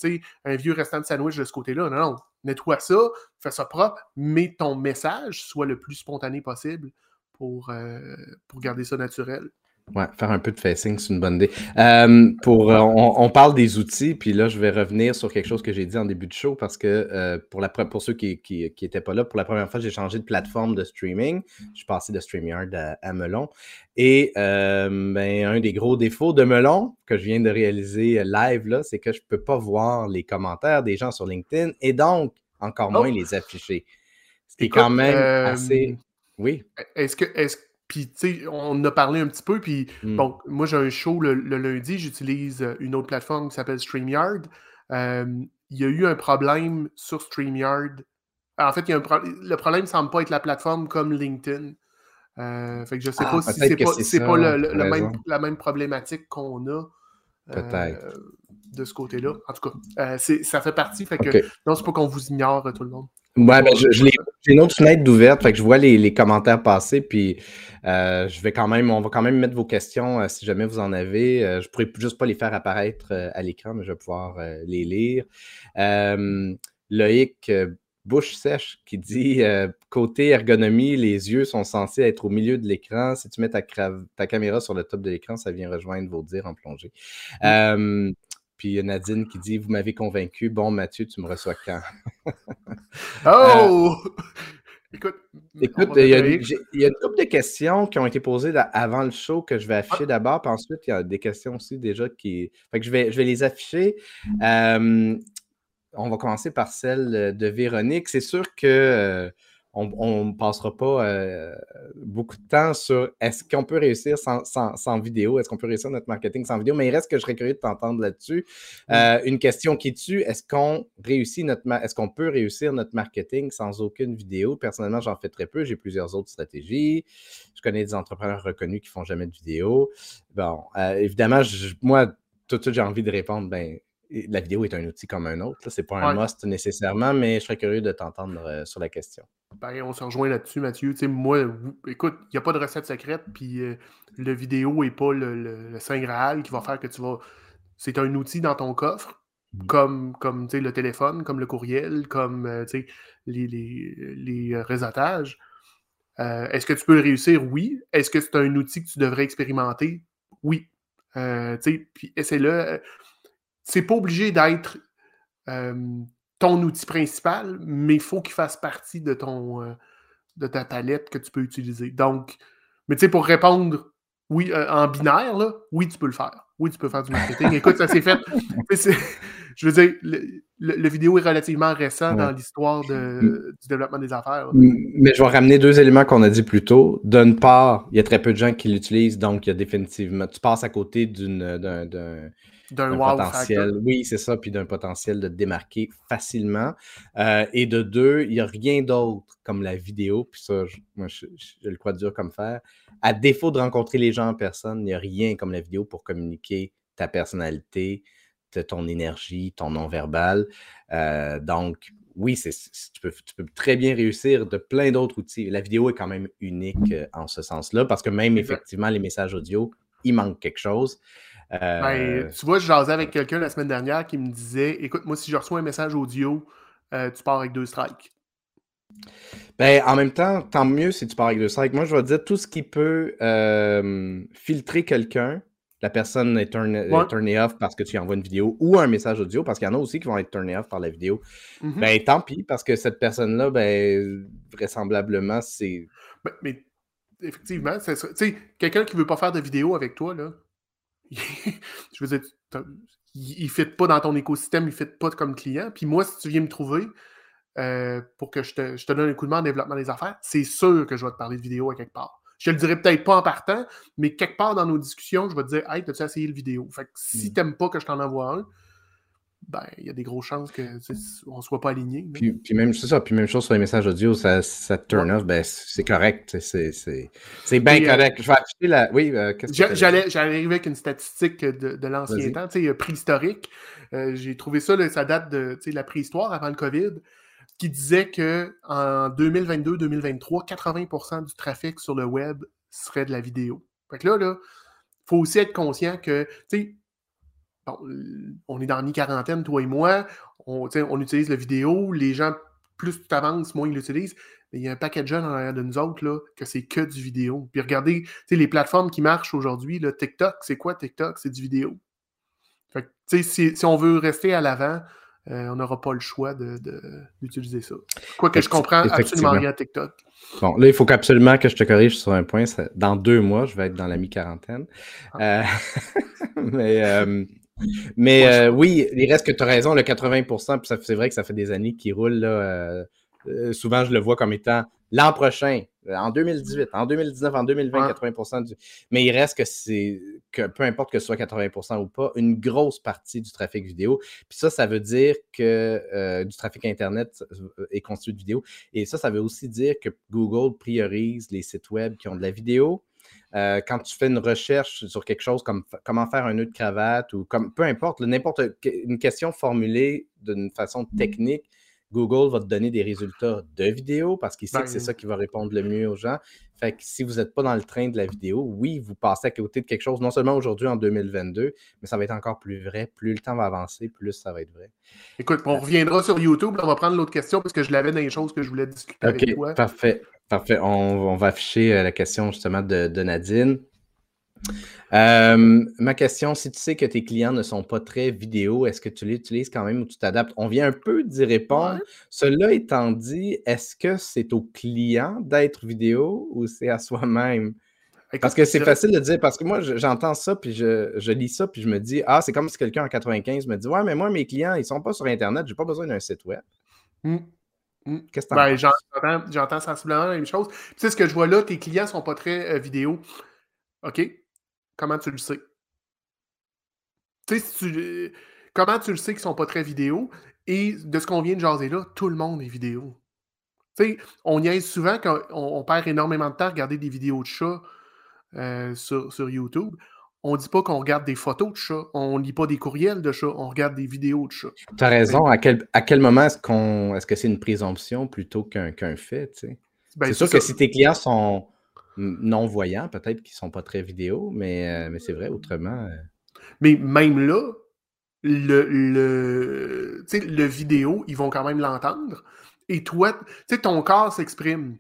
un vieux restant de sandwich de ce côté-là. Non, non. Nettoie ça, fais ça propre, mais ton message soit le plus spontané possible pour, euh, pour garder ça naturel. Ouais, faire un peu de facing, c'est une bonne idée. Euh, pour, euh, on, parle des outils, puis là, je vais revenir sur quelque chose que j'ai dit en début de show parce que euh, pour, la, pour ceux qui n'étaient pas là, pour la première fois, j'ai changé de plateforme de streaming. Je suis passé de StreamYard à, Melon. Et ben, un des gros défauts de Melon que je viens de réaliser live, là, c'est que je ne peux pas voir les commentaires des gens sur LinkedIn et donc encore moins oh! les afficher. Ce qui est quand même assez. Oui. Est-ce que, est puis, tu sais, on a parlé un petit peu. Puis, mmh. bon, moi, j'ai un show le, lundi. J'utilise euh, une autre plateforme qui s'appelle StreamYard. il y a eu un problème sur StreamYard. En fait, il y a un le problème ne semble pas être la plateforme comme LinkedIn. Euh, fait que je ne sais ah, pas si c'est pas, pas le, même, la même problématique qu'on a. Euh, de ce côté-là. En tout cas, ça fait partie. Fait que non, c'est pas qu'on vous ignore, tout le monde. Ouais, ben, je, j'ai une autre fenêtre d'ouverte, fait que je vois les, commentaires passer, puis euh, je vais quand même, on va quand même mettre vos questions euh, si jamais vous en avez. Euh, je pourrais juste pas les faire apparaître à l'écran, mais je vais pouvoir les lire. Loïc Bouche sèche qui dit côté ergonomie, les yeux sont censés être au milieu de l'écran. Si tu mets ta, ta caméra sur le top de l'écran, ça vient rejoindre vos dires en plongée. Puis Nadine qui dit Vous m'avez convaincu. Bon, Mathieu, tu me reçois quand? Oh Écoute, Écoute il, y a, une couple de questions qui ont été posées avant le show que je vais afficher ah. d'abord. Puis ensuite, il y a des questions aussi déjà qui. Fait que je vais, je vais les afficher. on va commencer par celle de Véronique. C'est sûr que on ne passera pas euh, beaucoup de temps sur est-ce qu'on peut réussir sans, vidéo, est-ce qu'on peut réussir notre marketing sans vidéo, mais il reste que je serais curieux de t'entendre là-dessus. Euh, une question qui tue, est-ce qu'on réussit notre est-ce qu'on peut réussir notre marketing sans aucune vidéo? Personnellement, j'en fais très peu, j'ai plusieurs autres stratégies. Je connais des entrepreneurs reconnus qui font jamais de vidéo. Bon, euh, évidemment, moi, tout de suite, j'ai envie de répondre, ben, la vidéo est un outil comme un autre. Ce n'est pas un must nécessairement, mais je serais curieux de t'entendre euh, sur la question. Ben, on se rejoint là-dessus, Mathieu. moi, écoute, il n'y a pas de recette secrète, puis euh, le vidéo n'est pas le, Saint Graal qui va faire que tu vas. C'est un outil dans ton coffre, mmh. comme, comme le téléphone, comme le courriel, comme euh, les, les, les, réseautages. Est-ce que tu peux le réussir? Oui. Est-ce que c'est un outil que tu devrais expérimenter? Oui. puis essaie-le c'est pas obligé d'être ton outil principal, mais il faut qu'il fasse partie de ton euh, de ta palette que tu peux utiliser. Donc, mais tu sais, pour répondre oui, euh, en binaire, là, oui, tu peux le faire. Oui, tu peux faire du marketing. Écoute, ça s'est fait. je veux dire, le, vidéo est relativement récent dans l'histoire du développement des affaires. Mais je vais ramener deux éléments qu'on a dit plus tôt. D'une part, il y a très peu de gens qui l'utilisent, donc il y a définitivement. Tu passes à côté d'un d'un potentiel. Oui, c'est ça, puis d'un potentiel de démarquer facilement. Euh, et de deux, il n'y a rien d'autre comme la vidéo, puis ça, je, moi, je, le crois dur comme faire. À défaut de rencontrer les gens en personne, il n'y a rien comme la vidéo pour communiquer ta personnalité, ton énergie, ton non-verbal. Euh, donc, oui, tu, peux, très bien réussir de plein d'autres outils. La vidéo est quand même unique euh, en ce sens-là, parce que même effectivement, les messages audio, il manque quelque chose. Ben, tu vois, je jasais avec quelqu'un la semaine dernière qui me disait Écoute, moi, si je reçois un message audio, tu pars avec deux strikes. Ben, en même temps, tant mieux si tu pars avec deux strikes. Moi, je vais dire tout ce qui peut filtrer quelqu'un. La personne est turn, off parce que tu envoies une vidéo ou un message audio, parce qu'il y en a aussi qui vont être turn off par la vidéo. Mm-hmm. Ben, tant pis, parce que cette personne-là, ben, vraisemblablement, c'est. Ben, mais effectivement, quelqu'un qui veut pas faire de vidéo avec toi, là, je veux dire, il ne fit pas dans ton écosystème, il ne fit pas comme client. Puis moi, si tu viens me trouver, euh, pour que je te, donne un coup de main en développement des affaires, c'est sûr que je vais te parler de vidéo à quelque part. Je te le dirai peut-être pas en partant, mais quelque part dans nos discussions, je vais te dire Hey, as-tu essayé le vidéo? Fait que si tu mm. n'aimes pas que je t'en envoie un, ben, il y a des grosses chances qu'on ne soit pas aligné. Puis, puis, même, ça, puis même chose sur les messages audio, ça, ça turn off, ben, c'est correct. C'est bien euh, correct. je vais afficher la. Oui, euh, J'allais arriver avec une statistique de, de l'ancien temps, préhistorique. J'ai trouvé ça, ça date de la préhistoire avant le COVID qui disait qu'en 2022-2023, 80% du trafic sur le web serait de la vidéo. Fait que là, il faut aussi être conscient que, tu sais, on est dans la mi-quarantaine, toi et moi, on, on utilise la vidéo, les gens, plus tu avances, moins ils l'utilisent, mais il y a un paquet de jeunes en arrière de nous autres, là, que c'est que du vidéo. Puis regardez, les plateformes qui marchent aujourd'hui, TikTok, c'est quoi TikTok? C'est du vidéo. Fait que, si, si on veut rester à l'avant, euh, on n'aura pas le choix d'utiliser ça. Quoique je comprends absolument rien à TikTok. Bon, là, il faut absolument que je te corrige sur un point. Dans deux mois, je vais être dans la mi-quarantaine. Ah. Euh, mais euh, mais oui, il reste que tu as raison, le 80% puis c'est vrai que ça fait des années qu'il roule. Là, souvent, je le vois comme étant l'an prochain, euh, en 2018, en 2019, en 2020, 80 du. Mais il reste que c'est que peu importe que ce soit 80% ou pas, une grosse partie du trafic vidéo. Puis ça, ça veut dire que euh, du trafic Internet euh, est constitué de vidéo. Et ça, ça veut aussi dire que Google priorise les sites web qui ont de la vidéo. Quand tu fais une recherche sur quelque chose comme comment faire un nœud de cravate ou comme peu importe, n'importe une question formulée d'une façon technique, Google va te donner des résultats de vidéo parce qu'il sait que c'est ça qui va répondre le mieux aux gens. Fait que si vous n'êtes pas dans le train de la vidéo, oui, vous passez à côté de quelque chose, non seulement aujourd'hui en 2022, mais ça va être encore plus vrai. Plus le temps va avancer, plus ça va être vrai. Écoute, on reviendra sur YouTube. on va prendre l'autre question parce que je l'avais dans les choses que je voulais discuter avec toi. Parfait. Parfait. On, va afficher euh, la question justement de Nadine. Euh, ma question, si tu sais que tes clients ne sont pas très vidéo, est-ce que tu l'utilises quand même ou tu t'adaptes? On vient un peu d'y répondre. Cela étant dit, est-ce que c'est au client d'être vidéo ou c'est à soi-même? Parce que c'est facile de dire, parce que moi, j'entends ça, puis je, lis ça, puis je me dis, ah, c'est comme si quelqu'un en 95 me dit, ouais, mais moi, mes clients, ils ne sont pas sur Internet, je n'ai pas besoin d'un site web. Mmh. Mmh. Qu'est-ce que ben, J'entends sensiblement la même chose. Tu sais, ce que je vois là, tes clients ne sont pas très euh, vidéo. OK, Comment tu le sais? Tu sais, comment tu le sais qu'ils sont pas très vidéo? Et de ce qu'on vient de jaser là, tout le monde est vidéo. Tu sais, on y aise souvent quand on, perd énormément de temps à regarder des vidéos de chats euh, sur, YouTube. On ne dit pas qu'on regarde des photos de chats, on ne lit pas des courriels de chats, on regarde des vidéos de chats. Tu as raison. À quel, à quel moment est-ce qu'on est-ce que c'est une présomption plutôt qu'un fait? Ben, c'est sûr que si tes clients sont non-voyants, peut-être qu'ils ne sont pas très vidéo, mais, euh, mais c'est vrai, autrement. Euh. Mais même là, le, le, le vidéo, ils vont quand même l'entendre. Et toi, tu sais, ton corps s'exprime.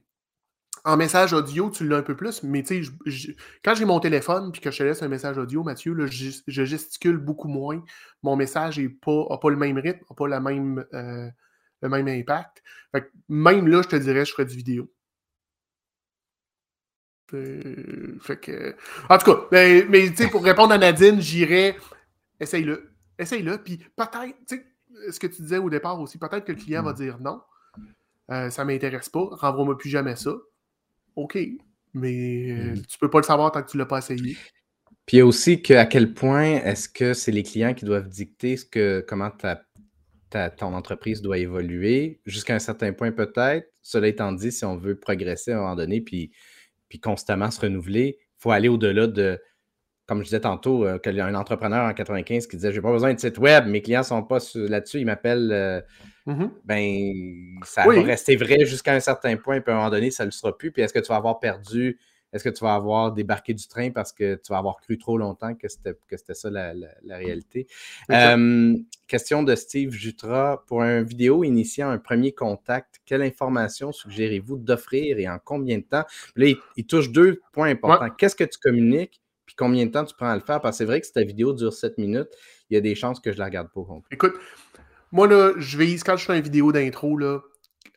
En message audio, tu l'as un peu plus, mais tu sais, quand j'ai mon téléphone puis que je te laisse un message audio, Mathieu, là, je, gesticule beaucoup moins. Mon message n'a pas, pas le même rythme, n'a pas la même, euh, le même impact. même là, je te dirais, je ferais du vidéo. Fait que... En tout cas, mais, mais pour répondre à Nadine, j'irais essaye-le. Essaye-le. Puis peut-être, ce que tu disais au départ aussi, peut-être que le client va mm. dire non. Euh, ça ne m'intéresse pas. Renvoie-moi plus jamais ça. OK. Mais euh, mm. tu ne peux pas le savoir tant que tu ne l'as pas essayé. Puis il y a aussi que, à quel point est-ce que c'est les clients qui doivent dicter ce que, comment ta, ton entreprise doit évoluer, jusqu'à un certain point peut-être. Cela étant dit, si on veut progresser à un moment donné, puis puis constamment se renouveler. Il faut aller au-delà de, comme je disais tantôt, qu'il y a un entrepreneur en 95 qui disait J'ai pas besoin de site web, mes clients ne sont pas là-dessus, ils m'appellent. Euh, mm-hmm. ben, ça va rester vrai jusqu'à un certain point, puis à un moment donné, ça ne le sera plus. Puis est-ce que tu vas avoir perdu est-ce que tu vas avoir débarqué du train parce que tu vas avoir cru trop longtemps que c'était ça la, réalité? question de Steve Jutra. Pour une vidéo initiant un premier contact, quelle information suggérez-vous d'offrir et en combien de temps? Là, il, touche deux points importants. Qu'est-ce que tu communiques? Combien de temps tu prends à le faire? Parce que c'est vrai que si ta vidéo dure 7 minutes, il y a des chances que je la regarde pas. Écoute, moi, là, je vais, quand je fais une vidéo d'intro,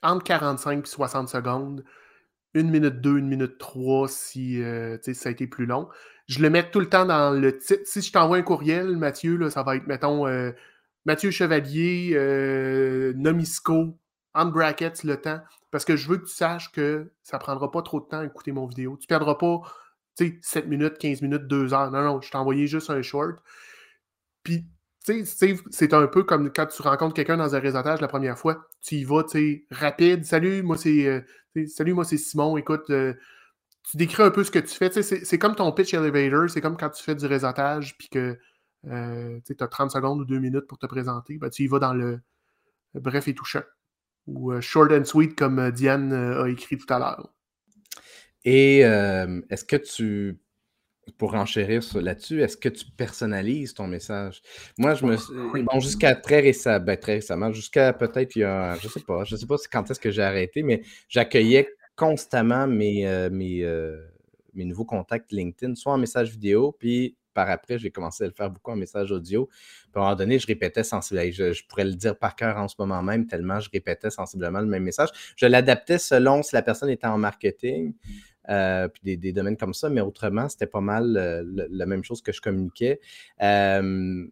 entre 45 et 60 secondes, une minute deux, une minute trois si euh, ça a été plus long. Je le mets tout le temps dans le titre. Si je t'envoie un courriel, Mathieu, là, ça va être, mettons, euh, Mathieu Chevalier, euh, Nomisco, en brackets le temps, parce que je veux que tu saches que ça prendra pas trop de temps à écouter mon vidéo. Tu perdras pas 7 minutes, 15 minutes, 2 heures. Non, non, je t'ai envoyé juste un short. Puis c'est un peu comme quand tu rencontres quelqu'un dans un réseautage la première fois. Tu y vas, tu rapide. Salut, moi c'est euh, salut, moi c'est Simon. Écoute, euh, tu décris un peu ce que tu fais. C'est comme ton pitch elevator. C'est comme quand tu fais du réseautage puis que euh, tu as 30 secondes ou 2 minutes pour te présenter. Ben, tu y vas dans le bref et touchant. Ou short and sweet, comme Diane a écrit tout à l'heure. Et est-ce que tu pour enchérir là-dessus, est-ce que tu personnalises ton message? Moi, je me bon, jusqu'à très, récemment, ben, très récemment, jusqu'à peut-être il y a, je sais pas, je sais pas quand est-ce que j'ai arrêté, mais j'accueillais constamment mes, euh, mes, euh, mes, nouveaux contacts LinkedIn, soit en message vidéo, puis par après, j'ai commencé à le faire beaucoup en message audio. Puis à un moment donné, je répétais sensiblement, je, je, pourrais le dire par cœur en ce moment même, tellement je répétais sensiblement le même message. Je l'adaptais selon si la personne était en marketing, euh, puis des, domaines comme ça, mais autrement, c'était pas mal euh, la même chose que je communiquais. Euh,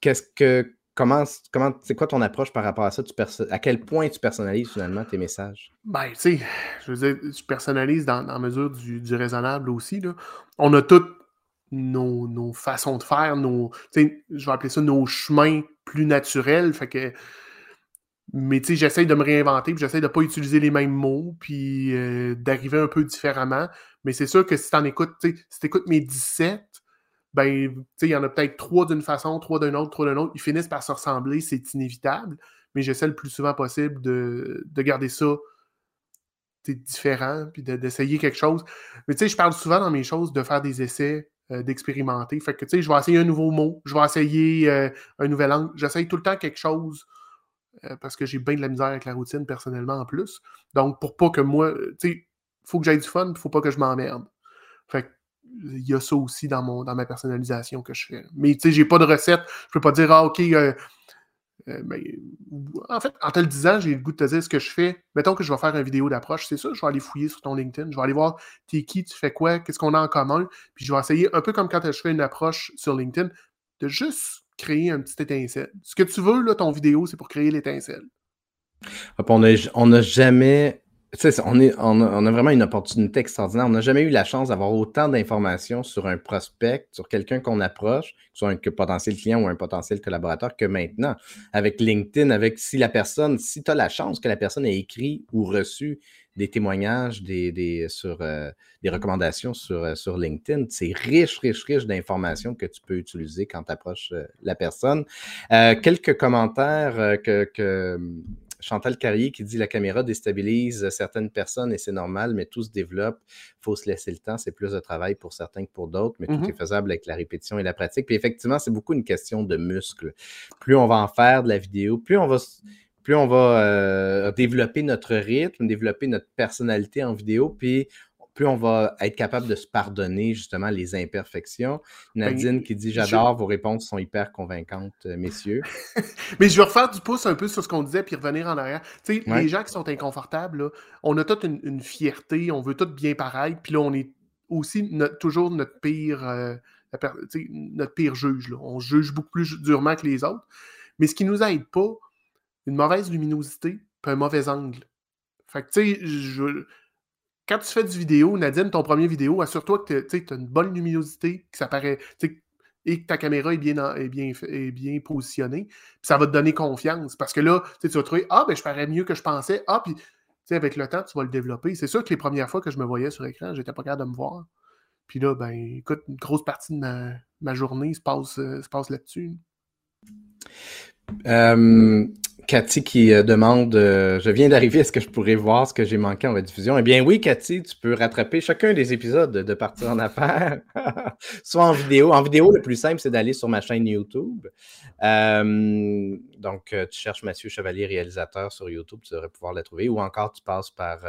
qu'est-ce que, comment, comment, c'est quoi ton approche par rapport à ça? Tu à quel point tu personnalises finalement tes messages? Ben, tu sais, je veux dire, tu personnalises dans, dans mesure du, raisonnable aussi. Là. On a toutes nos, nos, façons de faire, nos, je vais appeler ça nos chemins plus naturels. Fait que mais tu sais, j'essaie de me réinventer, puis j'essaie de ne pas utiliser les mêmes mots, puis euh, d'arriver un peu différemment. Mais c'est sûr que si tu écoutes, si mes 17, ben, il y en a peut-être trois d'une façon, trois d'une autre, trois d'une autre. Ils finissent par se ressembler, c'est inévitable. Mais j'essaie le plus souvent possible de, de garder ça différent, puis d'essayer quelque chose. Mais tu sais, je parle souvent dans mes choses de faire des essais, euh, d'expérimenter. Fait que tu sais, je vais essayer un nouveau mot, je vais essayer euh, un nouvel angle. J'essaye tout le temps quelque chose euh, parce que j'ai bien de la misère avec la routine personnellement en plus. Donc, pour pas que moi, euh, tu sais, faut que j'aille du fun, faut pas que je m'emmerde. Fait il y a ça aussi dans, mon, dans ma personnalisation que je fais. Mais tu sais, j'ai pas de recette. Je peux pas dire, ah, OK, euh, ben, en fait, en te le disant, j'ai le goût de te dire ce que je fais. Mettons que je vais faire une vidéo d'approche, c'est ça, je vais aller fouiller sur ton LinkedIn, je vais aller voir t'es qui, tu fais quoi, qu'est-ce qu'on a en commun, puis je vais essayer, un peu comme quand je fais une approche sur LinkedIn, de juste créer un petit étincelle. Ce que tu veux, là, ton vidéo, c'est pour créer l'étincelle. On n'a jamais. On, est, on, a, vraiment une opportunité extraordinaire. On n'a jamais eu la chance d'avoir autant d'informations sur un prospect, sur quelqu'un qu'on approche, soit un potentiel client ou un potentiel collaborateur, que maintenant. Avec LinkedIn, avec si la personne, si tu as la chance que la personne ait écrit ou reçu des témoignages, des, sur, euh, des recommandations sur, euh, sur LinkedIn. C'est riche, riche, riche d'informations que tu peux utiliser quand tu approches euh, la personne. quelques commentaires que, hum, Chantal Carrier qui dit la caméra déstabilise certaines personnes et c'est normal, mais tout se développe. Il faut se laisser le temps. C'est plus de travail pour certains que pour d'autres, mais tout mmh est faisable avec la répétition et la pratique. Puis effectivement, c'est beaucoup une question de muscles. Plus on va en faire de la vidéo, plus on va plus on va euh, développer notre rythme, développer notre personnalité en vidéo, puis plus on va être capable de se pardonner justement les imperfections. Ben, Nadine qui dit J'adore, vos réponses sont hyper convaincantes, euh, messieurs. Mais je vais refaire du pouce un peu sur ce qu'on disait puis revenir en arrière. Tu sais, les gens qui sont inconfortables, on a toute une, fierté, on veut tout bien pareil, puis là, on est aussi toujours notre pire, euh, notre pire juge. Là. On juge beaucoup plus durement que les autres. Mais ce qui nous aide pas, une mauvaise luminosité puis un mauvais angle. Fait que, tu sais, quand tu fais du vidéo, Nadine, ton premier vidéo, assure-toi que tu as une bonne luminosité, que ça paraît, et que ta caméra est bien, est bien, est bien positionnée. ça va te donner confiance. Parce que là, tu vas trouver, ah, ben, je parais mieux que je pensais. Ah, puis, avec le temps, tu vas le développer. C'est sûr que les premières fois que je me voyais sur écran, j'étais pas capable de me voir. Puis là, ben, écoute, une grosse partie de ma, journée se passe, euh, se passe là-dessus. Euh, Cathy qui euh, demande euh, Je viens d'arriver, est-ce que je pourrais voir ce que j'ai manqué en rediffusion? Eh bien, oui, Cathy, tu peux rattraper chacun des épisodes de Partir en affaires, soit en vidéo. En vidéo, le plus simple, c'est d'aller sur ma chaîne YouTube. Euh, donc, tu cherches Mathieu Chevalier, réalisateur sur YouTube, tu devrais pouvoir la trouver. Ou encore, tu passes par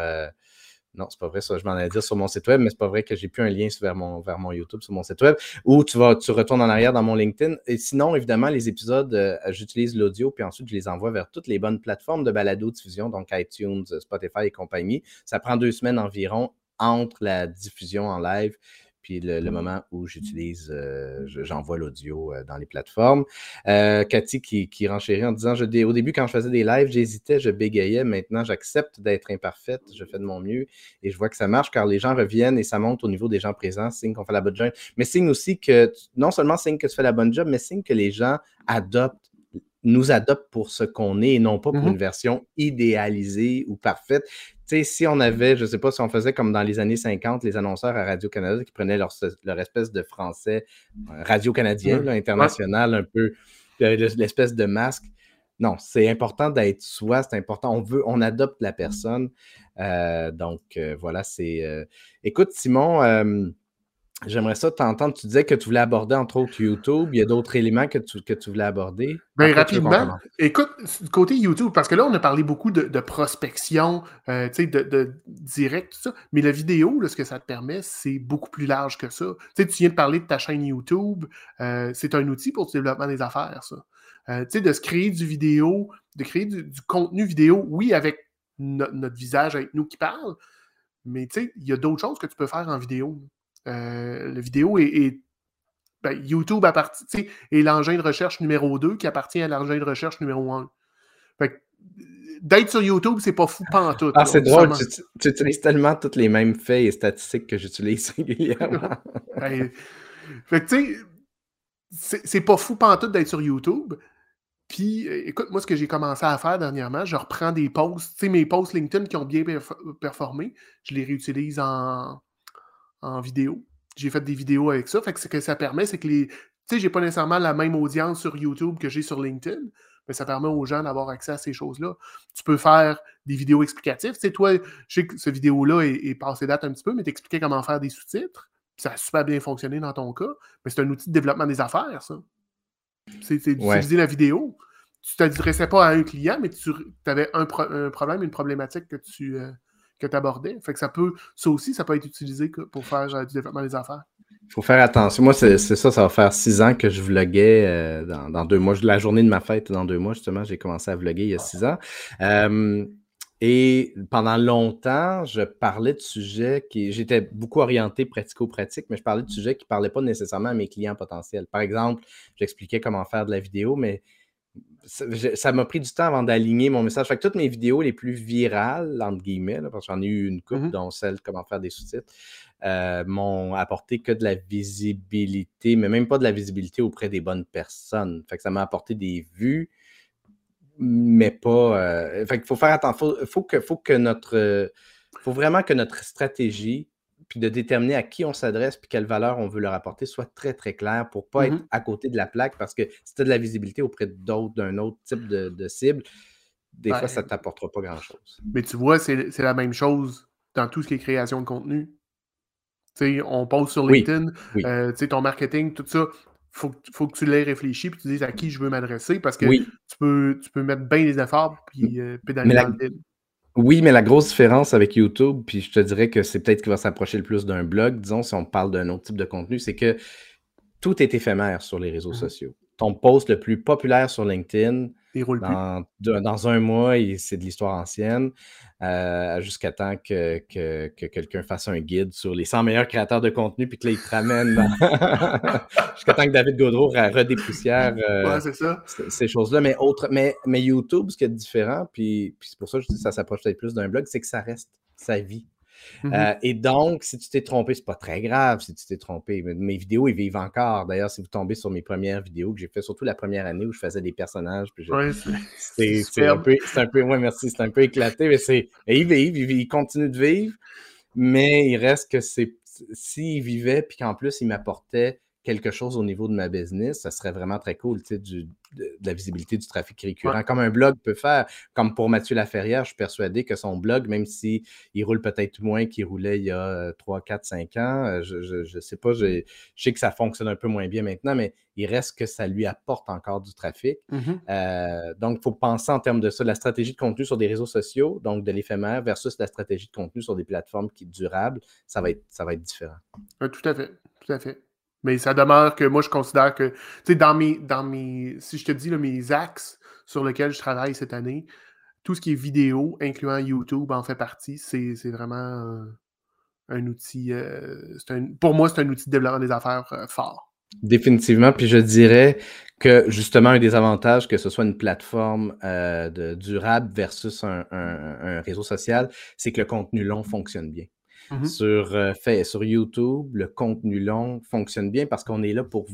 non, c'est pas vrai, ça, je m'en allais dire sur mon site web, mais c'est pas vrai que j'ai plus un lien vers mon, vers mon YouTube sur mon site web. Ou tu vas, tu retournes en arrière dans mon LinkedIn. Et sinon, évidemment, les épisodes, euh, j'utilise l'audio, puis ensuite, je les envoie vers toutes les bonnes plateformes de balado-diffusion, donc iTunes, Spotify et compagnie. Ça prend deux semaines environ entre la diffusion en live puis le, mmh. moment où j'utilise, euh, j'envoie l'audio euh, dans les plateformes. Euh, Cathy qui, qui renchérit en disant je, Au début, quand je faisais des lives, j'hésitais, je bégayais. Maintenant, j'accepte d'être imparfaite. Je fais de mon mieux et je vois que ça marche car les gens reviennent et ça monte au niveau des gens présents. Signe qu'on fait la bonne job. Mais signe aussi que, non seulement signe que tu fais la bonne job, mais signe que les gens adoptent nous adoptent pour ce qu'on est et non pas pour mmh une version idéalisée ou parfaite si on avait, je ne sais pas si on faisait comme dans les années 50, les annonceurs à Radio-Canada qui prenaient leur, espèce de français euh, radio-canadien, international, un peu, l'espèce de masque. Non, c'est important d'être soi, c'est important. On veut, on adopte la personne. Euh, donc, euh, voilà, c'est. Écoute, Simon, J'aimerais ça t'entendre. Tu disais que tu voulais aborder, entre autres, YouTube. Il y a d'autres éléments que tu, que tu voulais aborder. Bien, rapidement. Écoute, côté YouTube, parce que là, on a parlé beaucoup de, prospection, euh, de, de, direct, tout ça. Mais la vidéo, ce que ça te permet, c'est beaucoup plus large que ça. tu viens de parler de ta chaîne YouTube. Euh, c'est un outil pour le développement des affaires, ça. Euh, de se créer du vidéo, de créer du, contenu vidéo, oui, avec notre visage, avec nous qui parle, mais il y a d'autres choses que tu peux faire en vidéo. Euh, la vidéo est, ben, YouTube appartient, est l'engin de recherche numéro 2 qui appartient à l'engin de recherche numéro 1. d'être sur YouTube, c'est pas fou tout. Ah, c'est drôle, tu, utilises tellement tous les mêmes faits et statistiques que j'utilise régulièrement. fait tu sais, c'est pas fou tout d'être sur YouTube. Puis, euh, écoute, moi, ce que j'ai commencé à faire dernièrement, je reprends des posts, tu sais, mes posts LinkedIn qui ont bien performé, je les réutilise en, en vidéo. J'ai fait des vidéos avec ça. Fait que ce que ça permet, c'est que les. Tu sais, j'ai pas nécessairement la même audience sur YouTube que j'ai sur LinkedIn, mais ça permet aux gens d'avoir accès à ces choses-là. Tu peux faire des vidéos explicatives. Tu sais, toi, je sais que cette vidéo-là est, passée date un petit peu, mais t'expliquais comment faire des sous-titres. Ça a super bien fonctionné dans ton cas. Mais c'est un outil de développement des affaires, ça. C'est d'utiliser la vidéo. Tu t'adressais pas à un client, mais tu avais un, problème, une problématique que tu, euh, que tu abordais. Fait que ça peut, ça aussi, ça peut être utilisé pour faire euh, du développement des affaires. Il faut faire attention. Moi, c'est ça, ça va faire six ans que je vloguais euh, dans, deux mois. La journée de ma fête, dans deux mois, justement, j'ai commencé à vloguer il y a six ans. Euh, et pendant longtemps, je parlais de sujets qui. J'étais beaucoup orienté pratico-pratique, mais je parlais de sujets qui ne parlaient pas nécessairement à mes clients potentiels. Par exemple, j'expliquais comment faire de la vidéo, mais ça m'a pris du temps avant d'aligner mon message. Fait que toutes mes vidéos les plus virales, entre guillemets, parce que j'en ai eu une coupe, mmh dont celle comment faire des sous-titres, euh, m'ont apporté que de la visibilité, mais même pas de la visibilité auprès des bonnes personnes. Fait que ça m'a apporté des vues, mais pas. Euh, fait qu'il faut faire attention. Faut, faut, que, faut que notre. faut vraiment que notre stratégie puis de déterminer à qui on s'adresse, puis quelle valeur on veut leur apporter, soit très, très clair pour ne pas être mmh à côté de la plaque, parce que si tu as de la visibilité auprès d'autres, d'un autre type de, cible, des fois, ça ne t'apportera pas grand-chose. Mais tu vois, c'est la même chose dans tout ce qui est création de contenu. sais, on pose sur LinkedIn, euh, ton marketing, tout ça. Faut, faut que tu l'aies réfléchi puis tu dises à qui je veux m'adresser parce que tu, peux, tu peux mettre bien les efforts puis euh, pédaler dans le oui, mais la grosse différence avec YouTube, puis je te dirais que c'est peut-être qu'il va s'approcher le plus d'un blog, disons, si on parle d'un autre type de contenu, c'est que tout est éphémère sur les réseaux mmh sociaux. Ton post le plus populaire sur LinkedIn, dans, dans, un mois, c'est de l'histoire ancienne, euh, jusqu'à temps que, que, quelqu'un fasse un guide sur les 100 meilleurs créateurs de contenu, puis que là, il te ramène jusqu'à temps que David Gaudreau redépoussière euh, ces choses-là. Mais, autre, mais, mais YouTube, ce qui est différent, puis, puis c'est pour ça que je dis que ça s'approche peut-être plus d'un blog, c'est que ça reste sa vie. Mmh euh, et donc, si tu t'es trompé, c'est pas très grave si tu t'es trompé. Mes vidéos, ils vivent encore. D'ailleurs, si vous tombez sur mes premières vidéos que j'ai fait, surtout la première année où je faisais des personnages, c'est un peu, c'est un peu, merci, c'est un peu éclaté, mais c'est, ils vivent, ils, continuent de vivre, mais il reste que c'est, s'ils vivaient, puis qu'en plus, ils m'apportaient quelque chose au niveau de ma business, ça serait vraiment très cool, tu sais, de, la visibilité du trafic récurrent, comme un blog peut faire. Comme pour Mathieu Laferrière, je suis persuadé que son blog, même s'il roule peut-être moins qu'il roulait il y a 3, 4, 5 ans, euh, je ne sais pas, je, sais que ça fonctionne un peu moins bien maintenant, mais il reste que ça lui apporte encore du trafic. Mmh euh, donc, il faut penser en termes de ça, la stratégie de contenu sur des réseaux sociaux, donc de l'éphémère, versus la stratégie de contenu sur des plateformes qui sont durables, ça va être, ça va être différent. tout à fait, tout à fait. Mais ça demeure que moi, je considère que, tu sais, dans mes, dans mes, si je te dis mes axes sur lesquels je travaille cette année, tout ce qui est vidéo, incluant YouTube, en fait partie. C'est vraiment un outil, euh, pour moi, c'est un outil de développement des affaires euh, fort. Définitivement. Puis je dirais que justement, un des avantages que ce soit une plateforme euh, de, durable versus un, réseau social, c'est que le contenu long fonctionne bien. Mmh sur, euh, fait, sur YouTube, le contenu long fonctionne bien parce qu'on est là pour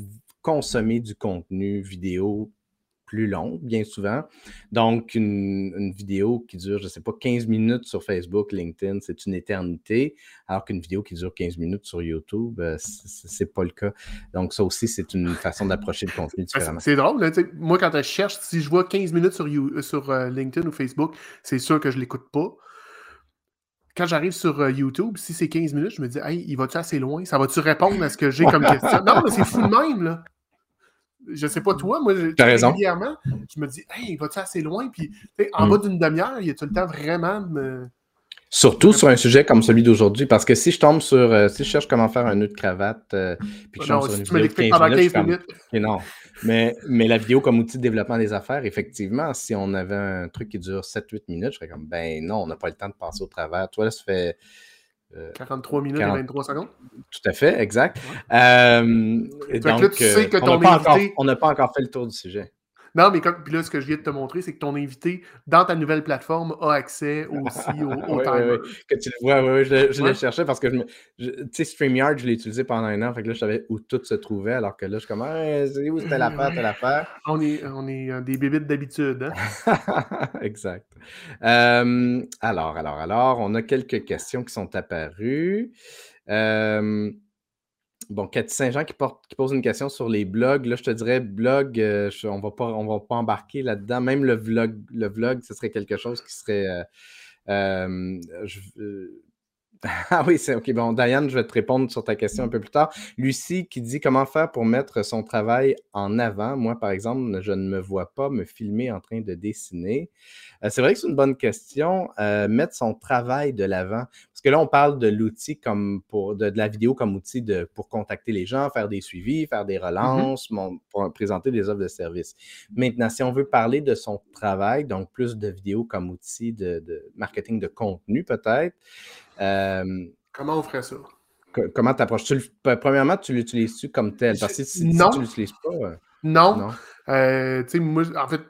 consommer du contenu vidéo plus long, bien souvent. Donc, une, vidéo qui dure, je ne sais pas, 15 minutes sur Facebook, LinkedIn, c'est une éternité, alors qu'une vidéo qui dure 15 minutes sur YouTube, euh, ce n'est pas le cas. Donc, ça aussi, c'est une façon d'approcher le contenu ben, différemment. C'est drôle, moi, quand je cherche, si je vois 15 minutes sur, sur euh, LinkedIn ou Facebook, c'est sûr que je ne l'écoute pas quand j'arrive sur euh, YouTube, si c'est 15 minutes, je me dis, hey, il va-tu assez loin? Ça va-tu répondre à ce que j'ai comme question? Non, mais c'est fou de même, là. Je sais pas toi, moi, régulièrement, je me dis, hey, il va-tu assez loin? Puis, en mm. bas d'une demi-heure, il y a tout le temps vraiment de me Surtout sur un sujet comme celui d'aujourd'hui, parce que si je tombe sur, euh, si je cherche comment faire un nœud de cravate, euh, puis que je tombe sur une vidéo de 15 minutes, non. Mais, mais la vidéo comme outil de développement des affaires, effectivement, si on avait un truc qui dure 7-8 minutes, je serais comme, ben non, on n'a pas le temps de passer au travers. Toi, là, ça fait... 43 euh, minutes et 23 secondes. Tout à fait, exact. donc, tu sais que on n'a pas encore fait le tour du sujet. Non, mais comme, puis là, ce que je viens de te montrer, c'est que ton invité, dans ta nouvelle plateforme, a accès aussi au, au timer. Que tu le vois, oui, je, je le cherchais parce que, tu sais, StreamYard, je l'ai utilisé pendant un an, fait que là, je savais où tout se trouvait, alors que là, je suis comme, ah, c'est où c'était l'affaire, telle affaire? On est, on est euh, des bébites d'habitude, hein? exact. Euh, alors, alors, alors, on a quelques questions qui sont apparues. Euh, Bon, Cathy Saint-Jean qui, pose une question sur les blogs. Là, je te dirais, blog, euh, on ne va, pas, embarquer là-dedans. Même le vlog, le vlog, ce serait quelque chose qui serait. Euh, euh, ah oui, c'est OK. Bon, Diane, je vais te répondre sur ta question un peu plus tard. Lucie qui dit comment faire pour mettre son travail en avant? Moi, par exemple, je ne me vois pas me filmer en train de dessiner. C'est vrai que c'est une bonne question. Mettre son travail de l'avant. Parce que là, on parle de l'outil comme pour de, la vidéo comme outil de, pour contacter les gens, faire des suivis, faire des mmh relances, pour présenter des offres de services. Maintenant, si on veut parler de son travail, donc plus de vidéos comme outil de, de marketing de contenu, peut-être. Euh, comment on ferait ça? comment t'approches? premièrement, tu l'utilises-tu comme tel? Parce que si, non. tu l'utilises pas. Euh, non. Euh, moi, en fait,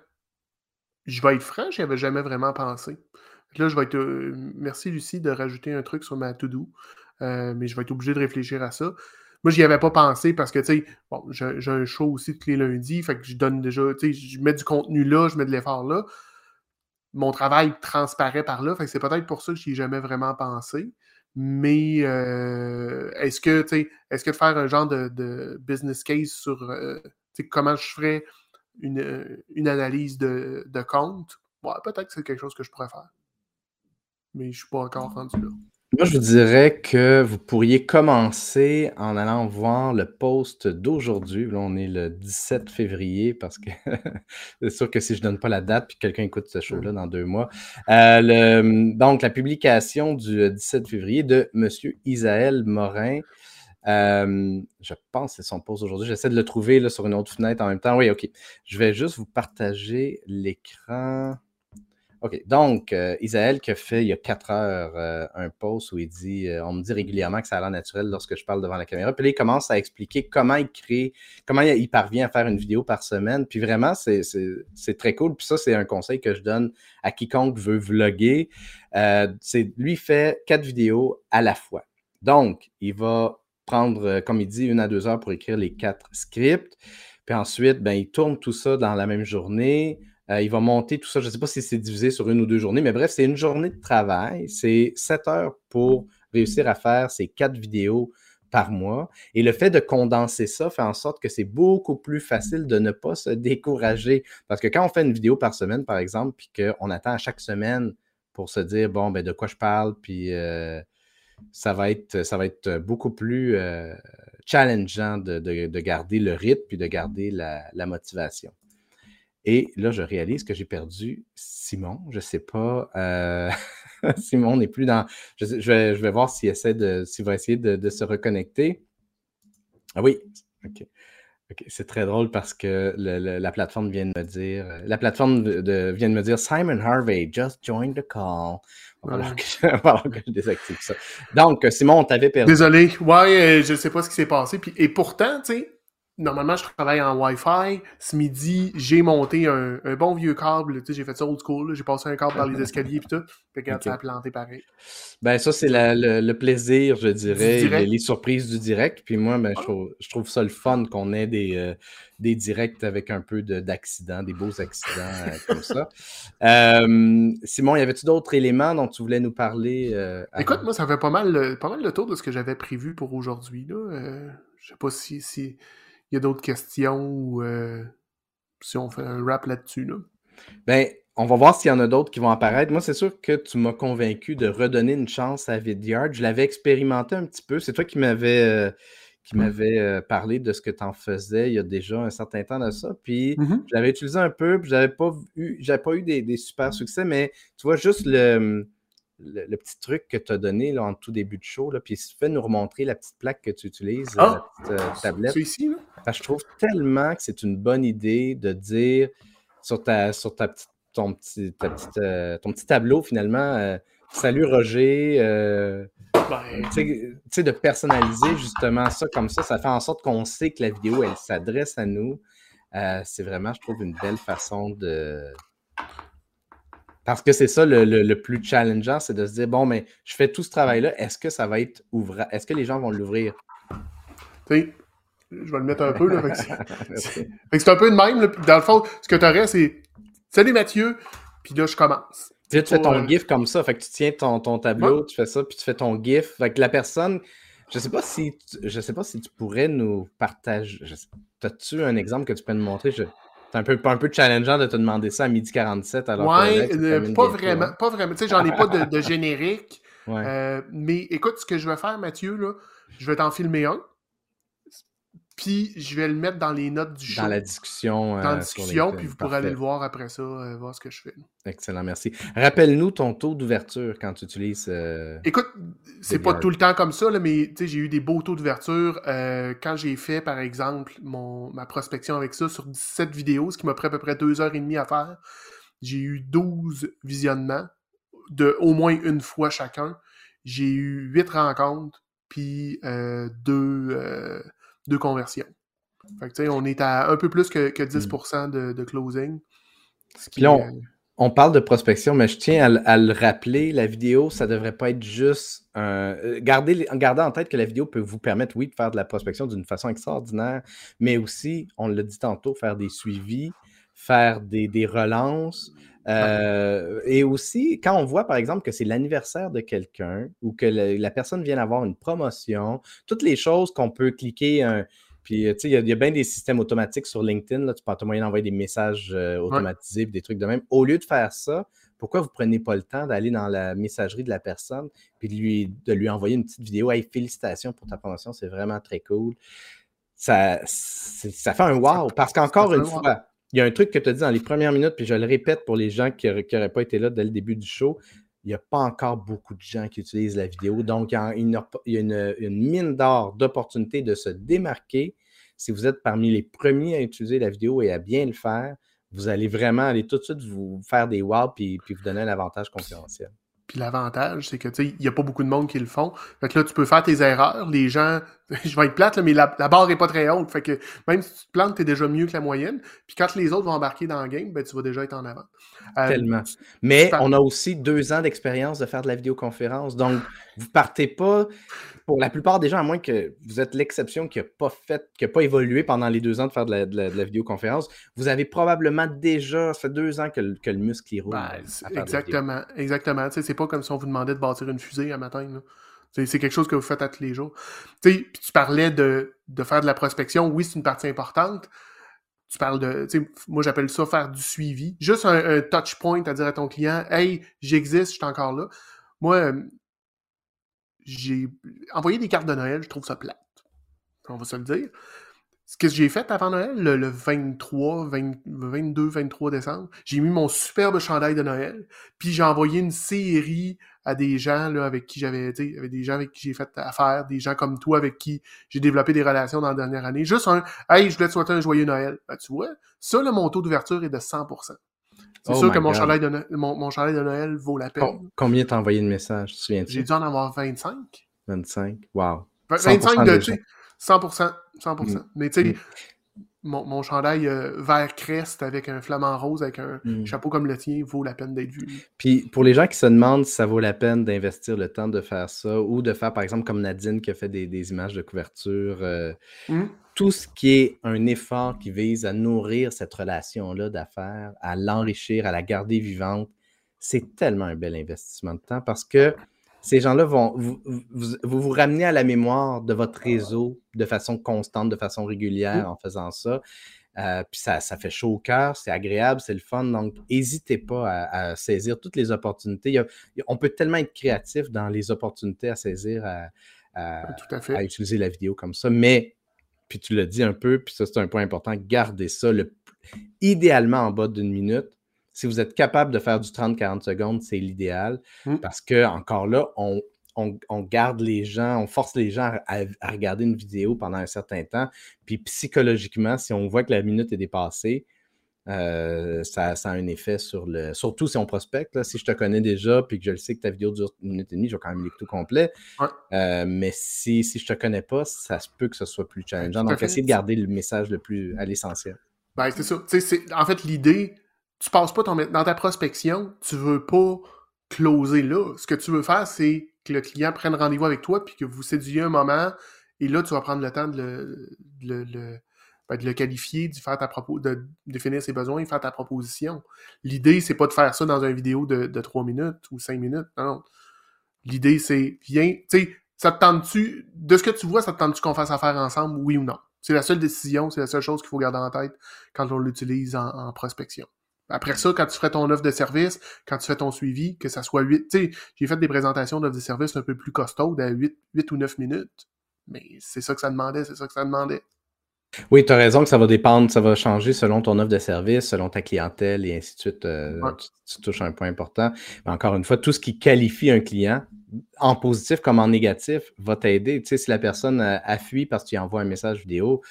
je vais être franc, j'y avais jamais vraiment pensé. Là, je vais être. merci, Lucie, de rajouter un truc sur ma to-do. mais je vais être obligé de réfléchir à ça. Moi, j'y avais pas pensé parce que, tu sais, bon, j'ai un show aussi tous les lundis, fait que je donne déjà, tu sais, je mets du contenu là, je mets de l'effort là mon travail transparaît par là. c'est peut-être pour ça que je n'y ai jamais vraiment pensé. Mais euh, est-ce que, est-ce que faire un genre de, business case sur euh, comment je ferais une, analyse de, compte, peut-être que c'est quelque chose que je pourrais faire. Mais je ne suis pas encore rendu là. Moi, je vous dirais que vous pourriez commencer en allant voir le post d'aujourd'hui. Là, on est le 17 février parce que c'est sûr que si je ne donne pas la date puis quelqu'un écoute ce show-là dans deux mois. Euh, donc, la publication du 17 février de M. Isaël Morin. Euh, je pense que c'est son post aujourd'hui. J'essaie de le trouver là, sur une autre fenêtre en même temps. Oui, OK. Je vais juste vous partager l'écran. OK. Donc, euh, Isaël qui a fait il y a quatre heures euh, un post où il dit euh, On me dit régulièrement que ça a l'air naturel lorsque je parle devant la caméra. Puis là, il commence à expliquer comment il crée, comment il, parvient à faire une vidéo par semaine. Puis vraiment, c'est très cool. Puis ça, c'est un conseil que je donne à quiconque veut vlogger. c'est lui fait quatre vidéos à la fois. Donc, il va prendre, comme il dit, une à deux heures pour écrire les quatre scripts. Puis ensuite, ben, il tourne tout ça dans la même journée. Euh, il va monter tout ça. Je ne sais pas si c'est divisé sur une ou deux journées, mais bref, c'est une journée de travail. C'est sept heures pour réussir à faire ces quatre vidéos par mois. Et le fait de condenser ça fait en sorte que c'est beaucoup plus facile de ne pas se décourager. Parce que quand on fait une vidéo par semaine, par exemple, puis qu'on attend à chaque semaine pour se dire, bon, ben, de quoi je parle, puis euh, ça, va être, beaucoup plus euh, challengeant de, garder le rythme, puis de garder la, motivation. Et là, je réalise que j'ai perdu Simon. Je ne sais pas. Euh, Simon n'est plus dans. Je, vais, voir s'il essaie de, s'il va essayer de, se reconnecter. Ah oui, OK. C'est très drôle parce que la plateforme vient de me dire. La plateforme vient de me dire Simon Harvey, just joined the call. Alors que, que, je désactive ça. Donc, Simon, on t'avait perdu. Désolé. Ouais, euh, je ne sais pas ce qui s'est passé. Puis, et pourtant, tu sais, normalement, je travaille en Wi-Fi. Ce midi, j'ai monté un, bon vieux câble. J'ai fait ça old school. J'ai passé un câble dans les escaliers et tout. Puis regarde, ça a planté pareil. Ben, ça, c'est le, plaisir, je dirais, les, surprises du direct. Puis moi, ben, je, trouve, ça le fun qu'on ait des, euh, des directs avec un peu d'accidents, des beaux accidents euh, comme ça. Euh, Simon, y avait-tu d'autres éléments dont tu voulais nous parler? Écoute, moi, ça fait pas mal, pas mal le tour de ce que j'avais prévu pour aujourd'hui. je sais pas si, si y a d'autres questions ou euh, si on fait un rap là-dessus. Là? Ben, on va voir s'il y en a d'autres qui vont apparaître. Moi, c'est sûr que tu m'as convaincu de redonner une chance à Vidyard. Je l'avais expérimenté un petit peu. C'est toi qui m'avais euh, qui m'avait euh, parlé de ce que tu en faisais il y a déjà un certain temps de ça. Puis mmh je l'avais utilisé un peu, puis j'avais pas eu, j'avais pas eu des, des, super succès, mais tu vois, juste le, le, petit truc que tu as donné là, en tout début de show, là, puis si tu fais nous remontrer la petite plaque que tu utilises, ah! la petite euh, tablette. C'est ici, là? je trouve tellement que c'est une bonne idée de dire sur ta, sur ta petite, ton, petit, euh, ton petit tableau, finalement, euh, salut Roger. Ben, tu sais, de personnaliser justement ça comme ça, ça fait en sorte qu'on sait que la vidéo, elle s'adresse à nous. c'est vraiment, je trouve, une belle façon de, parce que c'est ça le, plus challengeant, c'est de se dire bon, mais je fais tout ce travail-là, est-ce que ça va être ouvert? Est-ce que les gens vont l'ouvrir? Tu je vais le mettre un peu. Là, c'est un peu de même. dans le fond, ce que tu aurais, c'est Salut Mathieu, puis là, je commence. Tu, fais ton euh, GIF comme ça, fait que tu tiens ton, ton tableau, tu fais ça, puis tu fais ton GIF. Fait que la personne, je sais pas si je sais pas si tu pourrais nous partager. As-tu un exemple que tu peux nous montrer? C'est un peu, un peu challengeant de te demander ça à midi 47 alors Ouais, euh, pas, vraiment, pas vraiment. Tu sais, j'en ai pas de, générique. Euh, mais écoute, ce que je vais faire, Mathieu, là, je vais t'en filmer un. Puis je vais le mettre dans les notes du show. Dans la discussion. Dans la euh, discussion, puis vous pourrez aller le voir après ça, euh, voir ce que je fais. Excellent, merci. Rappelle-nous ton taux d'ouverture quand tu utilises. Euh, Écoute, c'est pas tout le temps comme ça, là, mais j'ai eu des beaux taux d'ouverture. quand j'ai fait, par exemple, mon, ma prospection avec ça sur 17 vidéos, ce qui m'a pris à peu près deux heures et demie à faire, j'ai eu 12 visionnements de au moins une fois chacun. J'ai eu 8 rencontres, puis deux de conversion. on est à un peu plus que, 10% mm. de, closing. on, parle de prospection, mais je tiens à, le rappeler, la vidéo, ça ne devrait pas être juste un... Euh, gardez, gardez en tête que la vidéo peut vous permettre, oui, de faire de la prospection d'une façon extraordinaire, mais aussi, on l'a dit tantôt, faire des suivis, faire des, relances. Euh, et aussi, quand on voit, par exemple, que c'est l'anniversaire de quelqu'un ou que la personne vient d'avoir une promotion, toutes les choses qu'on peut cliquer un, puis, tu sais, il y, a bien des systèmes automatiques sur LinkedIn. Là, tu peux moyen d'envoyer des messages euh, automatisés, des trucs de même. Au lieu de faire ça, pourquoi vous ne prenez pas le temps d'aller dans la messagerie de la personne puis de lui, de lui envoyer une petite vidéo Hey, félicitations pour ta promotion, c'est vraiment très cool. Ça, ça fait un wow. Parce qu'encore une fois, il y a un truc que tu as dit dans les premières minutes, puis je le répète pour les gens qui n'auraient pas été là dès le début du show. Il n'y a pas encore beaucoup de gens qui utilisent la vidéo. Donc, il y a une, mine d'or d'opportunités de se démarquer. Si vous êtes parmi les premiers à utiliser la vidéo et à bien le faire, vous allez vraiment aller tout de suite vous faire des wow puis, puis vous donner un avantage concurrentiel. Puis l'avantage, c'est que tu sais, il n'y a pas beaucoup de monde qui le font. Fait que là, tu peux faire tes erreurs. Les gens, je vais être plate, là, mais la, barre n'est pas très haute. Fait que même si tu te plantes, tu es déjà mieux que la moyenne. Puis quand les autres vont embarquer dans le game, ben, tu vas déjà être en avant. Euh, Tellement. Mais on a aussi deux ans d'expérience de faire de la vidéoconférence. Donc, vous partez pas pour la plupart des gens, à moins que vous êtes l'exception qui n'a pas fait, qui n'a pas évolué pendant les deux ans de faire de la, vidéoconférence, vous avez probablement déjà, ça fait deux ans que, le, muscle y roule. Ben, exactement, exactement. C'est pas comme si on vous demandait de bâtir une fusée un matin. C'est quelque chose que vous faites à tous les jours. Tu tu parlais de, de, faire de la prospection. Oui, c'est une partie importante. Tu parles de, moi j'appelle ça faire du suivi. Juste un, touch point à dire à ton client, hey, j'existe, je suis encore là. Moi, euh, j'ai envoyé des cartes de Noël, je trouve ça plate. On va se le dire ce que j'ai fait avant Noël, le, 23, 22, 23 décembre, j'ai mis mon superbe chandail de Noël, puis j'ai envoyé une série à des gens là, avec qui j'avais, tu sais, des gens avec qui j'ai fait affaire, des gens comme toi avec qui j'ai développé des relations dans la dernière année. Juste un Hey, je voulais te souhaiter un joyeux Noël. Ben, tu vois, ça, le mon taux d'ouverture est de 100%. C'est sûr que mon chandail, de mon, chandail, de Noël vaut la peine. Combien t'as envoyé de messages, J'ai dû en avoir 25. 25, wow. 25 de, 100%. 100%. Mm. Mais tu sais, mm. mon, mon, chandail euh, vert crest avec un flamant rose, avec un mm. chapeau comme le tien, vaut la peine d'être vu. Puis pour les gens qui se demandent si ça vaut la peine d'investir le temps de faire ça ou de faire, par exemple, comme Nadine qui a fait des, images de couverture, euh, tout ce qui est un effort qui vise à nourrir cette relation-là d'affaires, à l'enrichir, à la garder vivante, c'est tellement un bel investissement de temps parce que ces gens-là vont vous, vous, ramener à la mémoire de votre réseau de façon constante, de façon régulière en faisant ça. Euh, puis ça, ça, fait chaud au cœur, c'est agréable, c'est le fun. Donc, n'hésitez pas à, saisir toutes les opportunités. on peut tellement être créatif dans les opportunités à saisir, à, à, utiliser la vidéo comme ça. Mais, puis tu l'as dit un peu, puis ça, c'est un point important, gardez ça le, idéalement en bas d'une minute si vous êtes capable de faire du 30-40 secondes, c'est l'idéal mmh. parce que, encore là, on, garde les gens, on force les gens à, regarder une vidéo pendant un certain temps. Puis psychologiquement, si on voit que la minute est dépassée, euh, ça, a un effet sur le. Surtout si on prospecte. si je te connais déjà puis que je le sais que ta vidéo dure une minute et demie, je vais quand même l'écouter tout complet. Euh, mais si, si je ne te connais pas, ça se peut que ce soit plus challengeant. Donc, essayez de garder le message le plus à l'essentiel. Ben, c'est ça. En fait, l'idée, tu passes pas ton, dans ta prospection, tu veux pas closer là. Ce que tu veux faire, c'est que le client prenne rendez-vous avec toi, puis que vous séduisiez un moment, et là, tu vas prendre le temps de le, le, de le qualifier, de, faire ta propos, de définir ses besoins faire ta proposition. L'idée, c'est pas de faire ça dans une vidéo de, de 3 minutes ou 5 minutes. Non. L'idée, c'est, viens, tu sais, ça te tente-tu, de ce que tu vois, ça te tente-tu qu'on fasse affaire ensemble, oui ou non? C'est la seule décision, c'est la seule chose qu'il faut garder en tête quand on l'utilise en prospection. Après ça, quand tu ferais ton offre de service, quand tu fais ton suivi, que ça soit 8, tu sais, j'ai fait des présentations d'offres de service un peu plus costaudes à 8, 8 ou 9 minutes. Mais c'est ça que ça demandait, c'est ça que ça demandait. Oui, tu as raison que ça va dépendre, ça va changer selon ton offre de service, selon ta clientèle et ainsi de suite. Euh, tu, touches un point important. Mais encore une fois, tout ce qui qualifie un client, en positif comme en négatif, va t'aider. Tu sais, si la personne a, a fui parce que tu envoies un message vidéo,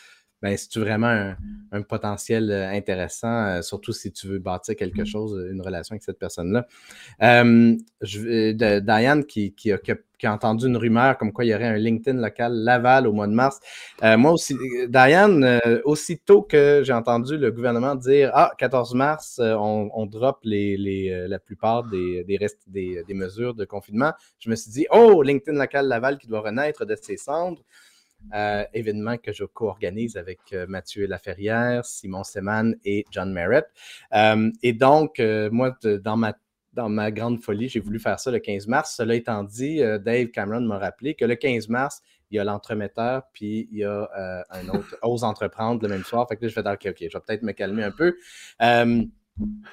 ben, si tu vraiment un, potentiel euh, intéressant, euh, surtout si tu veux bâtir quelque mmh. chose, une relation avec cette personne-là? je, Diane qui, qui, a, qui, a, entendu une rumeur comme quoi il y aurait un LinkedIn local Laval au mois de mars. Euh, moi aussi, Diane, aussitôt que j'ai entendu le gouvernement dire Ah, 14 mars, on, on drop les, les, la plupart des, des, restes, des, des mesures de confinement, je me suis dit Oh, LinkedIn local Laval qui doit renaître de ses cendres. Euh, événement que je co-organise avec euh, Mathieu Laferrière, Simon Seman et John Merritt. Euh, et donc, moi, dans ma dans ma grande folie, j'ai voulu faire ça le 15 mars. Cela étant dit, Dave Cameron m'a rappelé que le 15 mars, il y a l'entremetteur, puis il y a un autre, Ose entreprendre le même soir. Fait que là, je vais dire, OK, OK, je vais peut-être me calmer un peu.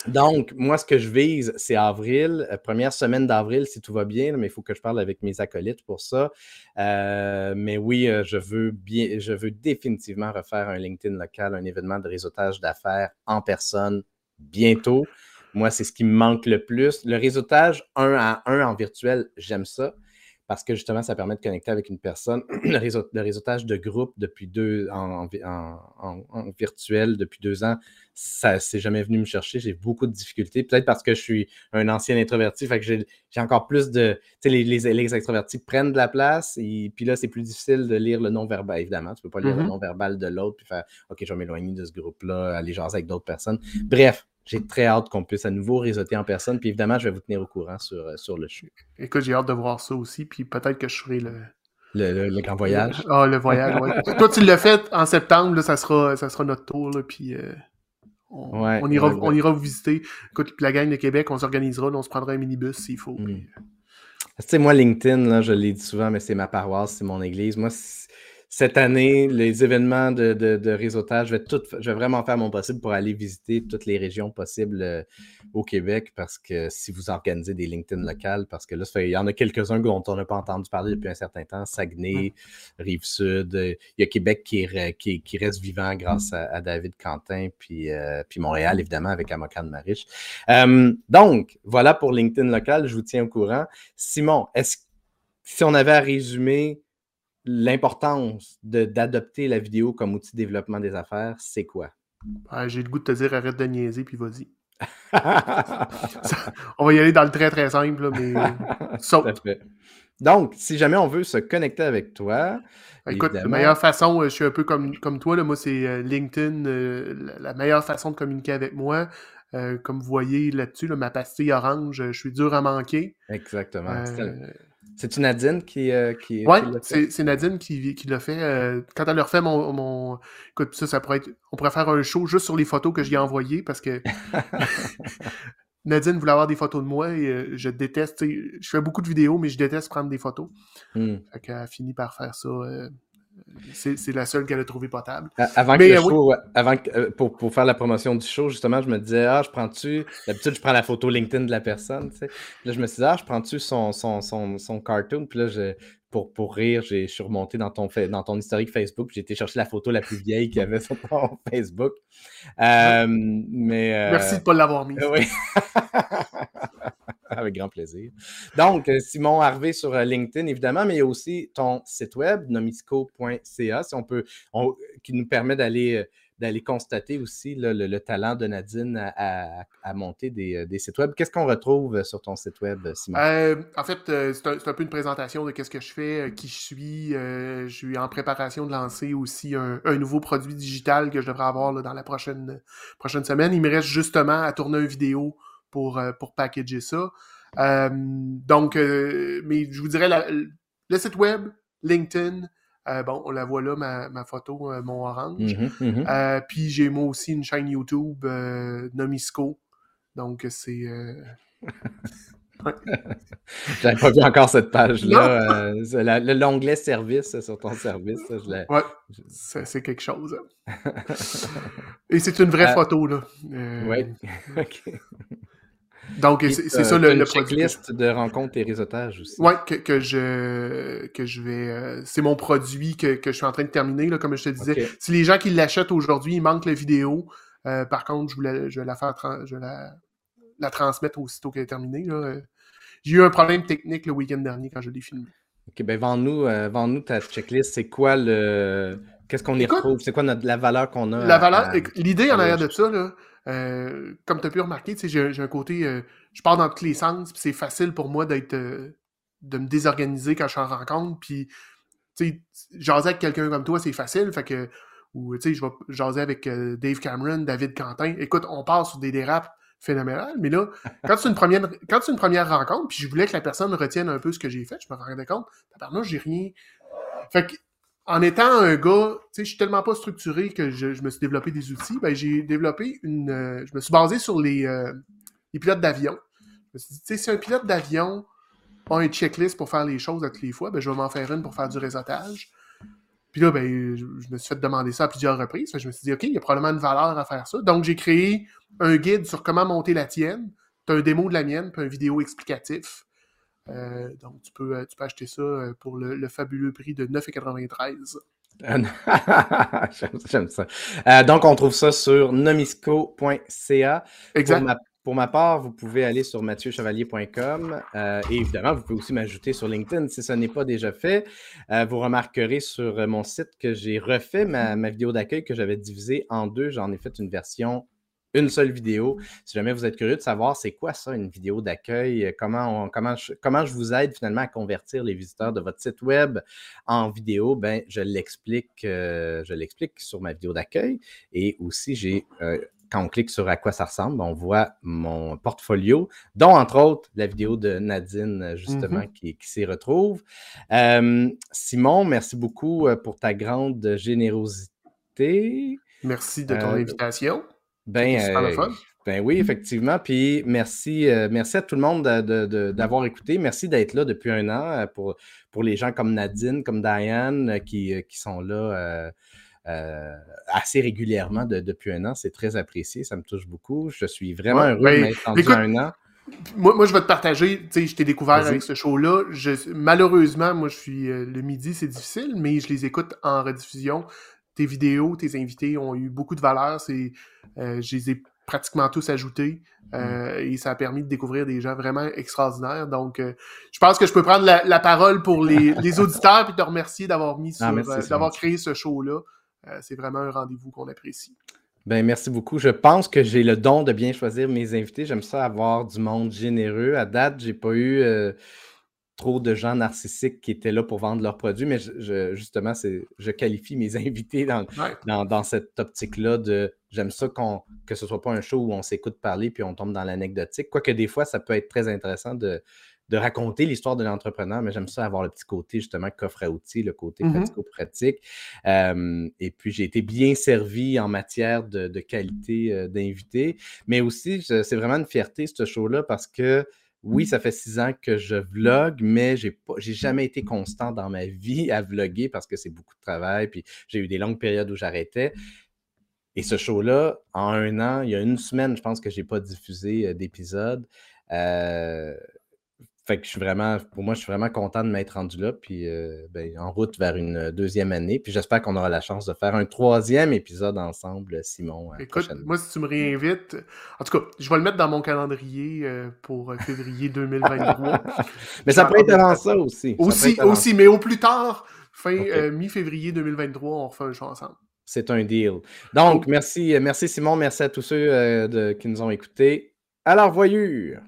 Donc, moi, ce que je vise, c'est avril, euh, première semaine d'avril, si tout va bien, mais il faut que je parle avec mes acolytes pour ça. Euh, mais oui, euh, je veux bien, je veux définitivement refaire un LinkedIn local, un événement de réseautage d'affaires en personne bientôt. Moi, c'est ce qui me manque le plus. Le réseautage un à un en virtuel, j'aime ça parce que justement, ça permet de connecter avec une personne. Le, réseautage de groupe depuis deux en, virtuel depuis deux ans, ça s'est jamais venu me chercher. J'ai beaucoup de difficultés. Peut-être parce que je suis un ancien introverti, fait que j'ai encore plus de. Tu sais, les, les, extravertis prennent de la place, et puis là, c'est plus difficile de lire le non-verbal. Évidemment, tu peux pas lire le mm-hmm. non-verbal de l'autre, puis faire OK, je vais m'éloigner de ce groupe-là, aller jaser avec d'autres personnes. Bref, j'ai très hâte qu'on puisse à nouveau réseauter en personne. Puis évidemment, je vais vous tenir au courant sur, euh, sur le show. Écoute, j'ai hâte de voir ça aussi. Puis peut-être que je ferai le. Le, grand voyage. Ah, le voyage, oui. Toi, tu l'as fait en septembre, là, ça, sera, ça sera notre tour. Là, puis euh, on, ira, on ira vous visiter. Écoute, la gang de Québec, on s'organisera, on se prendra un minibus s'il faut. Mm. Tu sais, moi, LinkedIn, là, je l'ai dit souvent, mais c'est ma paroisse, c'est mon église. Moi, cette année, les événements de, réseautage, je vais, tout, je vais vraiment faire mon possible pour aller visiter toutes les régions possibles euh, au Québec parce que si vous organisez des LinkedIn locales, parce que là, il y en a quelques-uns dont on n'a pas entendu parler depuis un certain temps, Saguenay, Rive-Sud, euh, il y a Québec qui, qui, reste vivant grâce à, David Quentin, puis, euh, puis Montréal, évidemment, avec Amokan Mariche. donc, voilà pour LinkedIn local, je vous tiens au courant. Simon, est-ce si on avait à résumer l'importance d'adopter la vidéo comme outil de développement des affaires, c'est quoi? J'ai le goût de te dire arrête de niaiser, puis vas-y. on va y aller dans le très très simple, mais saute. Donc, si jamais on veut se connecter avec toi. Écoute, la meilleure façon, euh, je suis un peu comme, comme toi, là, moi c'est euh, LinkedIn, euh, la meilleure façon de communiquer avec moi. comme vous voyez là-dessus, ma pastille orange, je suis dur à manquer. Exactement. C'est-tu Nadine qui, euh, qui, Oui, c'est Nadine qui, qui l'a fait. Euh, quand elle a refait mon, mon, Écoute, ça, ça pourrait être. On pourrait faire un show juste sur les photos que j'ai envoyées parce que Nadine voulait avoir des photos de moi et euh, je déteste. Je fais beaucoup de vidéos, mais je déteste prendre des photos. Hmm. Fait qu'elle a fini par faire ça c'est la seule qu'elle a trouvée potable. Avant que le show, avant euh, pour, pour, faire la promotion du show, justement, je me disais, ah, je prends-tu. D'habitude, je prends la photo LinkedIn de la personne. Tu sais. Là, je me suis dit, ah, je prends-tu son, son, son, son, cartoon? Puis là, je, pour, pour rire, je suis remonté dans ton, dans ton historique Facebook. J'ai été chercher la photo la plus vieille qu'il y avait sur ton Facebook. Euh, mais, euh, Merci de ne pas l'avoir mis. Oui. Avec grand plaisir. Donc, euh, Simon Harvey sur euh, LinkedIn, évidemment, mais il y a aussi ton site web, nomisco.ca, si on peut, qui nous permet d'aller euh, d'aller constater aussi le, talent de Nadine à, monter des, sites web. Qu'est-ce qu'on retrouve sur ton site web, Simon? en fait, c'est un, peu une présentation de ce que je fais, qui je suis. je suis en préparation de lancer aussi un, nouveau produit digital que je devrais avoir dans la prochaine, prochaine semaine. Il me reste justement à tourner une vidéo pour, euh, pour packager ça. Euh, donc, euh, mais je vous dirais, le site web, LinkedIn, bon, on la voit là, ma, photo, mon orange. Mm-hmm, mm-hmm. puis j'ai moi aussi une chaîne YouTube, Nomisco. Donc, c'est. J'avais pas vu encore cette page-là. L'onglet service sur ton service. Je ouais, c'est quelque chose. Et c'est une vraie photo, là. oui. OK. Donc, c'est ça le, le checklist de rencontres et réseautage aussi. Oui, que, je, que je vais. Euh, c'est mon produit que, je suis en train de terminer, là, comme je te disais. Si les gens qui l'achètent aujourd'hui, il manque la vidéo. Euh, par contre, je, voulais, je vais la faire je la, la transmettre aussitôt qu'elle est terminée. J'ai eu un problème technique le week-end dernier quand je l'ai filmé. OK, ben vends-nous euh, vends ta checklist. C'est quoi le. Qu'est-ce qu'on y retrouve? C'est quoi la valeur qu'on a? La valeur, l'idée en arrière de ça, là, euh, comme tu as pu remarquer, j'ai un côté. Euh, je pars dans tous les sens, puis c'est facile pour moi d'être. Euh, de me désorganiser quand je suis en rencontre. Puis, jaser avec quelqu'un comme toi, c'est facile. Fait que. Ou, tu sais, je vais jaser avec Dave Cameron, David Quentin. Écoute, on part sur des dérapes phénoménales, mais là, quand c'est une première, quand c'est une première rencontre, puis je voulais que la personne retienne un peu ce que j'ai fait, je me rendais compte, là, j'ai rien. Fait que en étant un gars, tu sais, je suis tellement pas structuré que je, me suis développé des outils, ben j'ai développé une. Euh, je me suis basé sur les, euh, les pilotes d'avion. Je me suis dit, tu sais, si un pilote d'avion a une checklist pour faire les choses à toutes les fois, ben je vais m'en faire une pour faire du réseautage. Puis là, ben, je, me suis fait demander ça à plusieurs reprises. je me suis dit, OK, il y a probablement une valeur à faire ça. Donc, j'ai créé un guide sur comment monter la tienne. Tu un démo de la mienne, puis un vidéo explicatif. Euh, donc, tu peux, euh, tu peux acheter ça euh, pour le, fabuleux prix de 9,93. J'aime ça. donc, on trouve ça sur nomisco.ca. Exact. Pour ma, part, vous pouvez aller sur mathieuchevalier.com et évidemment, vous pouvez aussi m'ajouter sur LinkedIn si ce n'est pas déjà fait. vous remarquerez sur mon site que j'ai refait ma, ma vidéo d'accueil que j'avais divisée en deux. J'en ai fait une version une seule vidéo. Si jamais vous êtes curieux de savoir c'est quoi ça, une vidéo d'accueil, euh, comment, comment, je, comment je vous aide finalement à convertir les visiteurs de votre site web en vidéo, ben, je l'explique, euh, je l'explique sur ma vidéo d'accueil. Et aussi, j'ai euh, quand on clique sur à quoi ça ressemble, on voit mon portfolio, dont entre autres la vidéo de Nadine, justement, qui, qui s'y retrouve. Simon, merci beaucoup pour ta grande générosité. Merci de ton invitation. Ben, euh, Ben oui, effectivement. Puis merci, euh, merci à tout le monde d'avoir écouté. Merci d'être là depuis un an euh, pour, pour les gens comme Nadine, comme Diane qui, qui sont là assez régulièrement depuis un an. C'est très apprécié. Ça me touche beaucoup. Je suis vraiment heureux ben, d'être rendu un an. Moi, moi, je vais te partager. Tu sais, je t'ai découvert avec ce show-là. Malheureusement, moi, je suis le midi, c'est difficile, mais je les écoute en rediffusion tes vidéos, tes invités ont eu beaucoup de valeur. C'est, je les ai pratiquement tous ajoutés. Euh, et ça a permis de découvrir des gens vraiment extraordinaires. Donc, euh, je pense que je peux prendre la, parole pour les, auditeurs et te remercier d'avoir mis ah, sur, euh, d'avoir créé ce show-là. c'est vraiment un rendez-vous qu'on apprécie. Ben, merci beaucoup. Je pense que j'ai le don de bien choisir mes invités. J'aime ça avoir du monde généreux. À date, j'ai pas eu trop de gens narcissiques qui étaient là pour vendre leurs produits, mais je, justement, je qualifie mes invités dans, dans, cette optique-là de j'aime ça que ce ne soit pas un show où on s'écoute parler puis on tombe dans l'anecdotique. Quoique des fois, ça peut être très intéressant de, de raconter l'histoire de l'entrepreneur, mais j'aime ça avoir le petit côté justement coffre à outils, le côté mm-hmm. pratico-pratique. et puis j'ai été bien servi en matière de, qualité euh, d'invité, mais aussi c'est vraiment une fierté ce show-là parce que oui, ça fait six ans que je vlog, mais je n'ai jamais été constant dans ma vie à vlogger parce que c'est beaucoup de travail. Puis j'ai eu des longues périodes où j'arrêtais. Et ce show-là, en un an, il y a une semaine, je pense que je n'ai pas diffusé euh, d'épisode. Euh, fait que je suis vraiment, pour moi, je suis vraiment content de m'être rendu là, puis euh, ben, en route vers une deuxième année. Puis j'espère qu'on aura la chance de faire un troisième épisode ensemble, Simon. Écoute, moi, si tu me réinvites, en tout cas, je vais le mettre dans mon calendrier euh, pour euh, février 2023. mais ça peut être avant ça aussi. Aussi, aussi, mais au plus tard, fin mi-février 2023, on refait un show ensemble. C'est un deal. Donc, merci, merci Simon, merci à tous ceux qui nous ont écoutés. À la revoyure!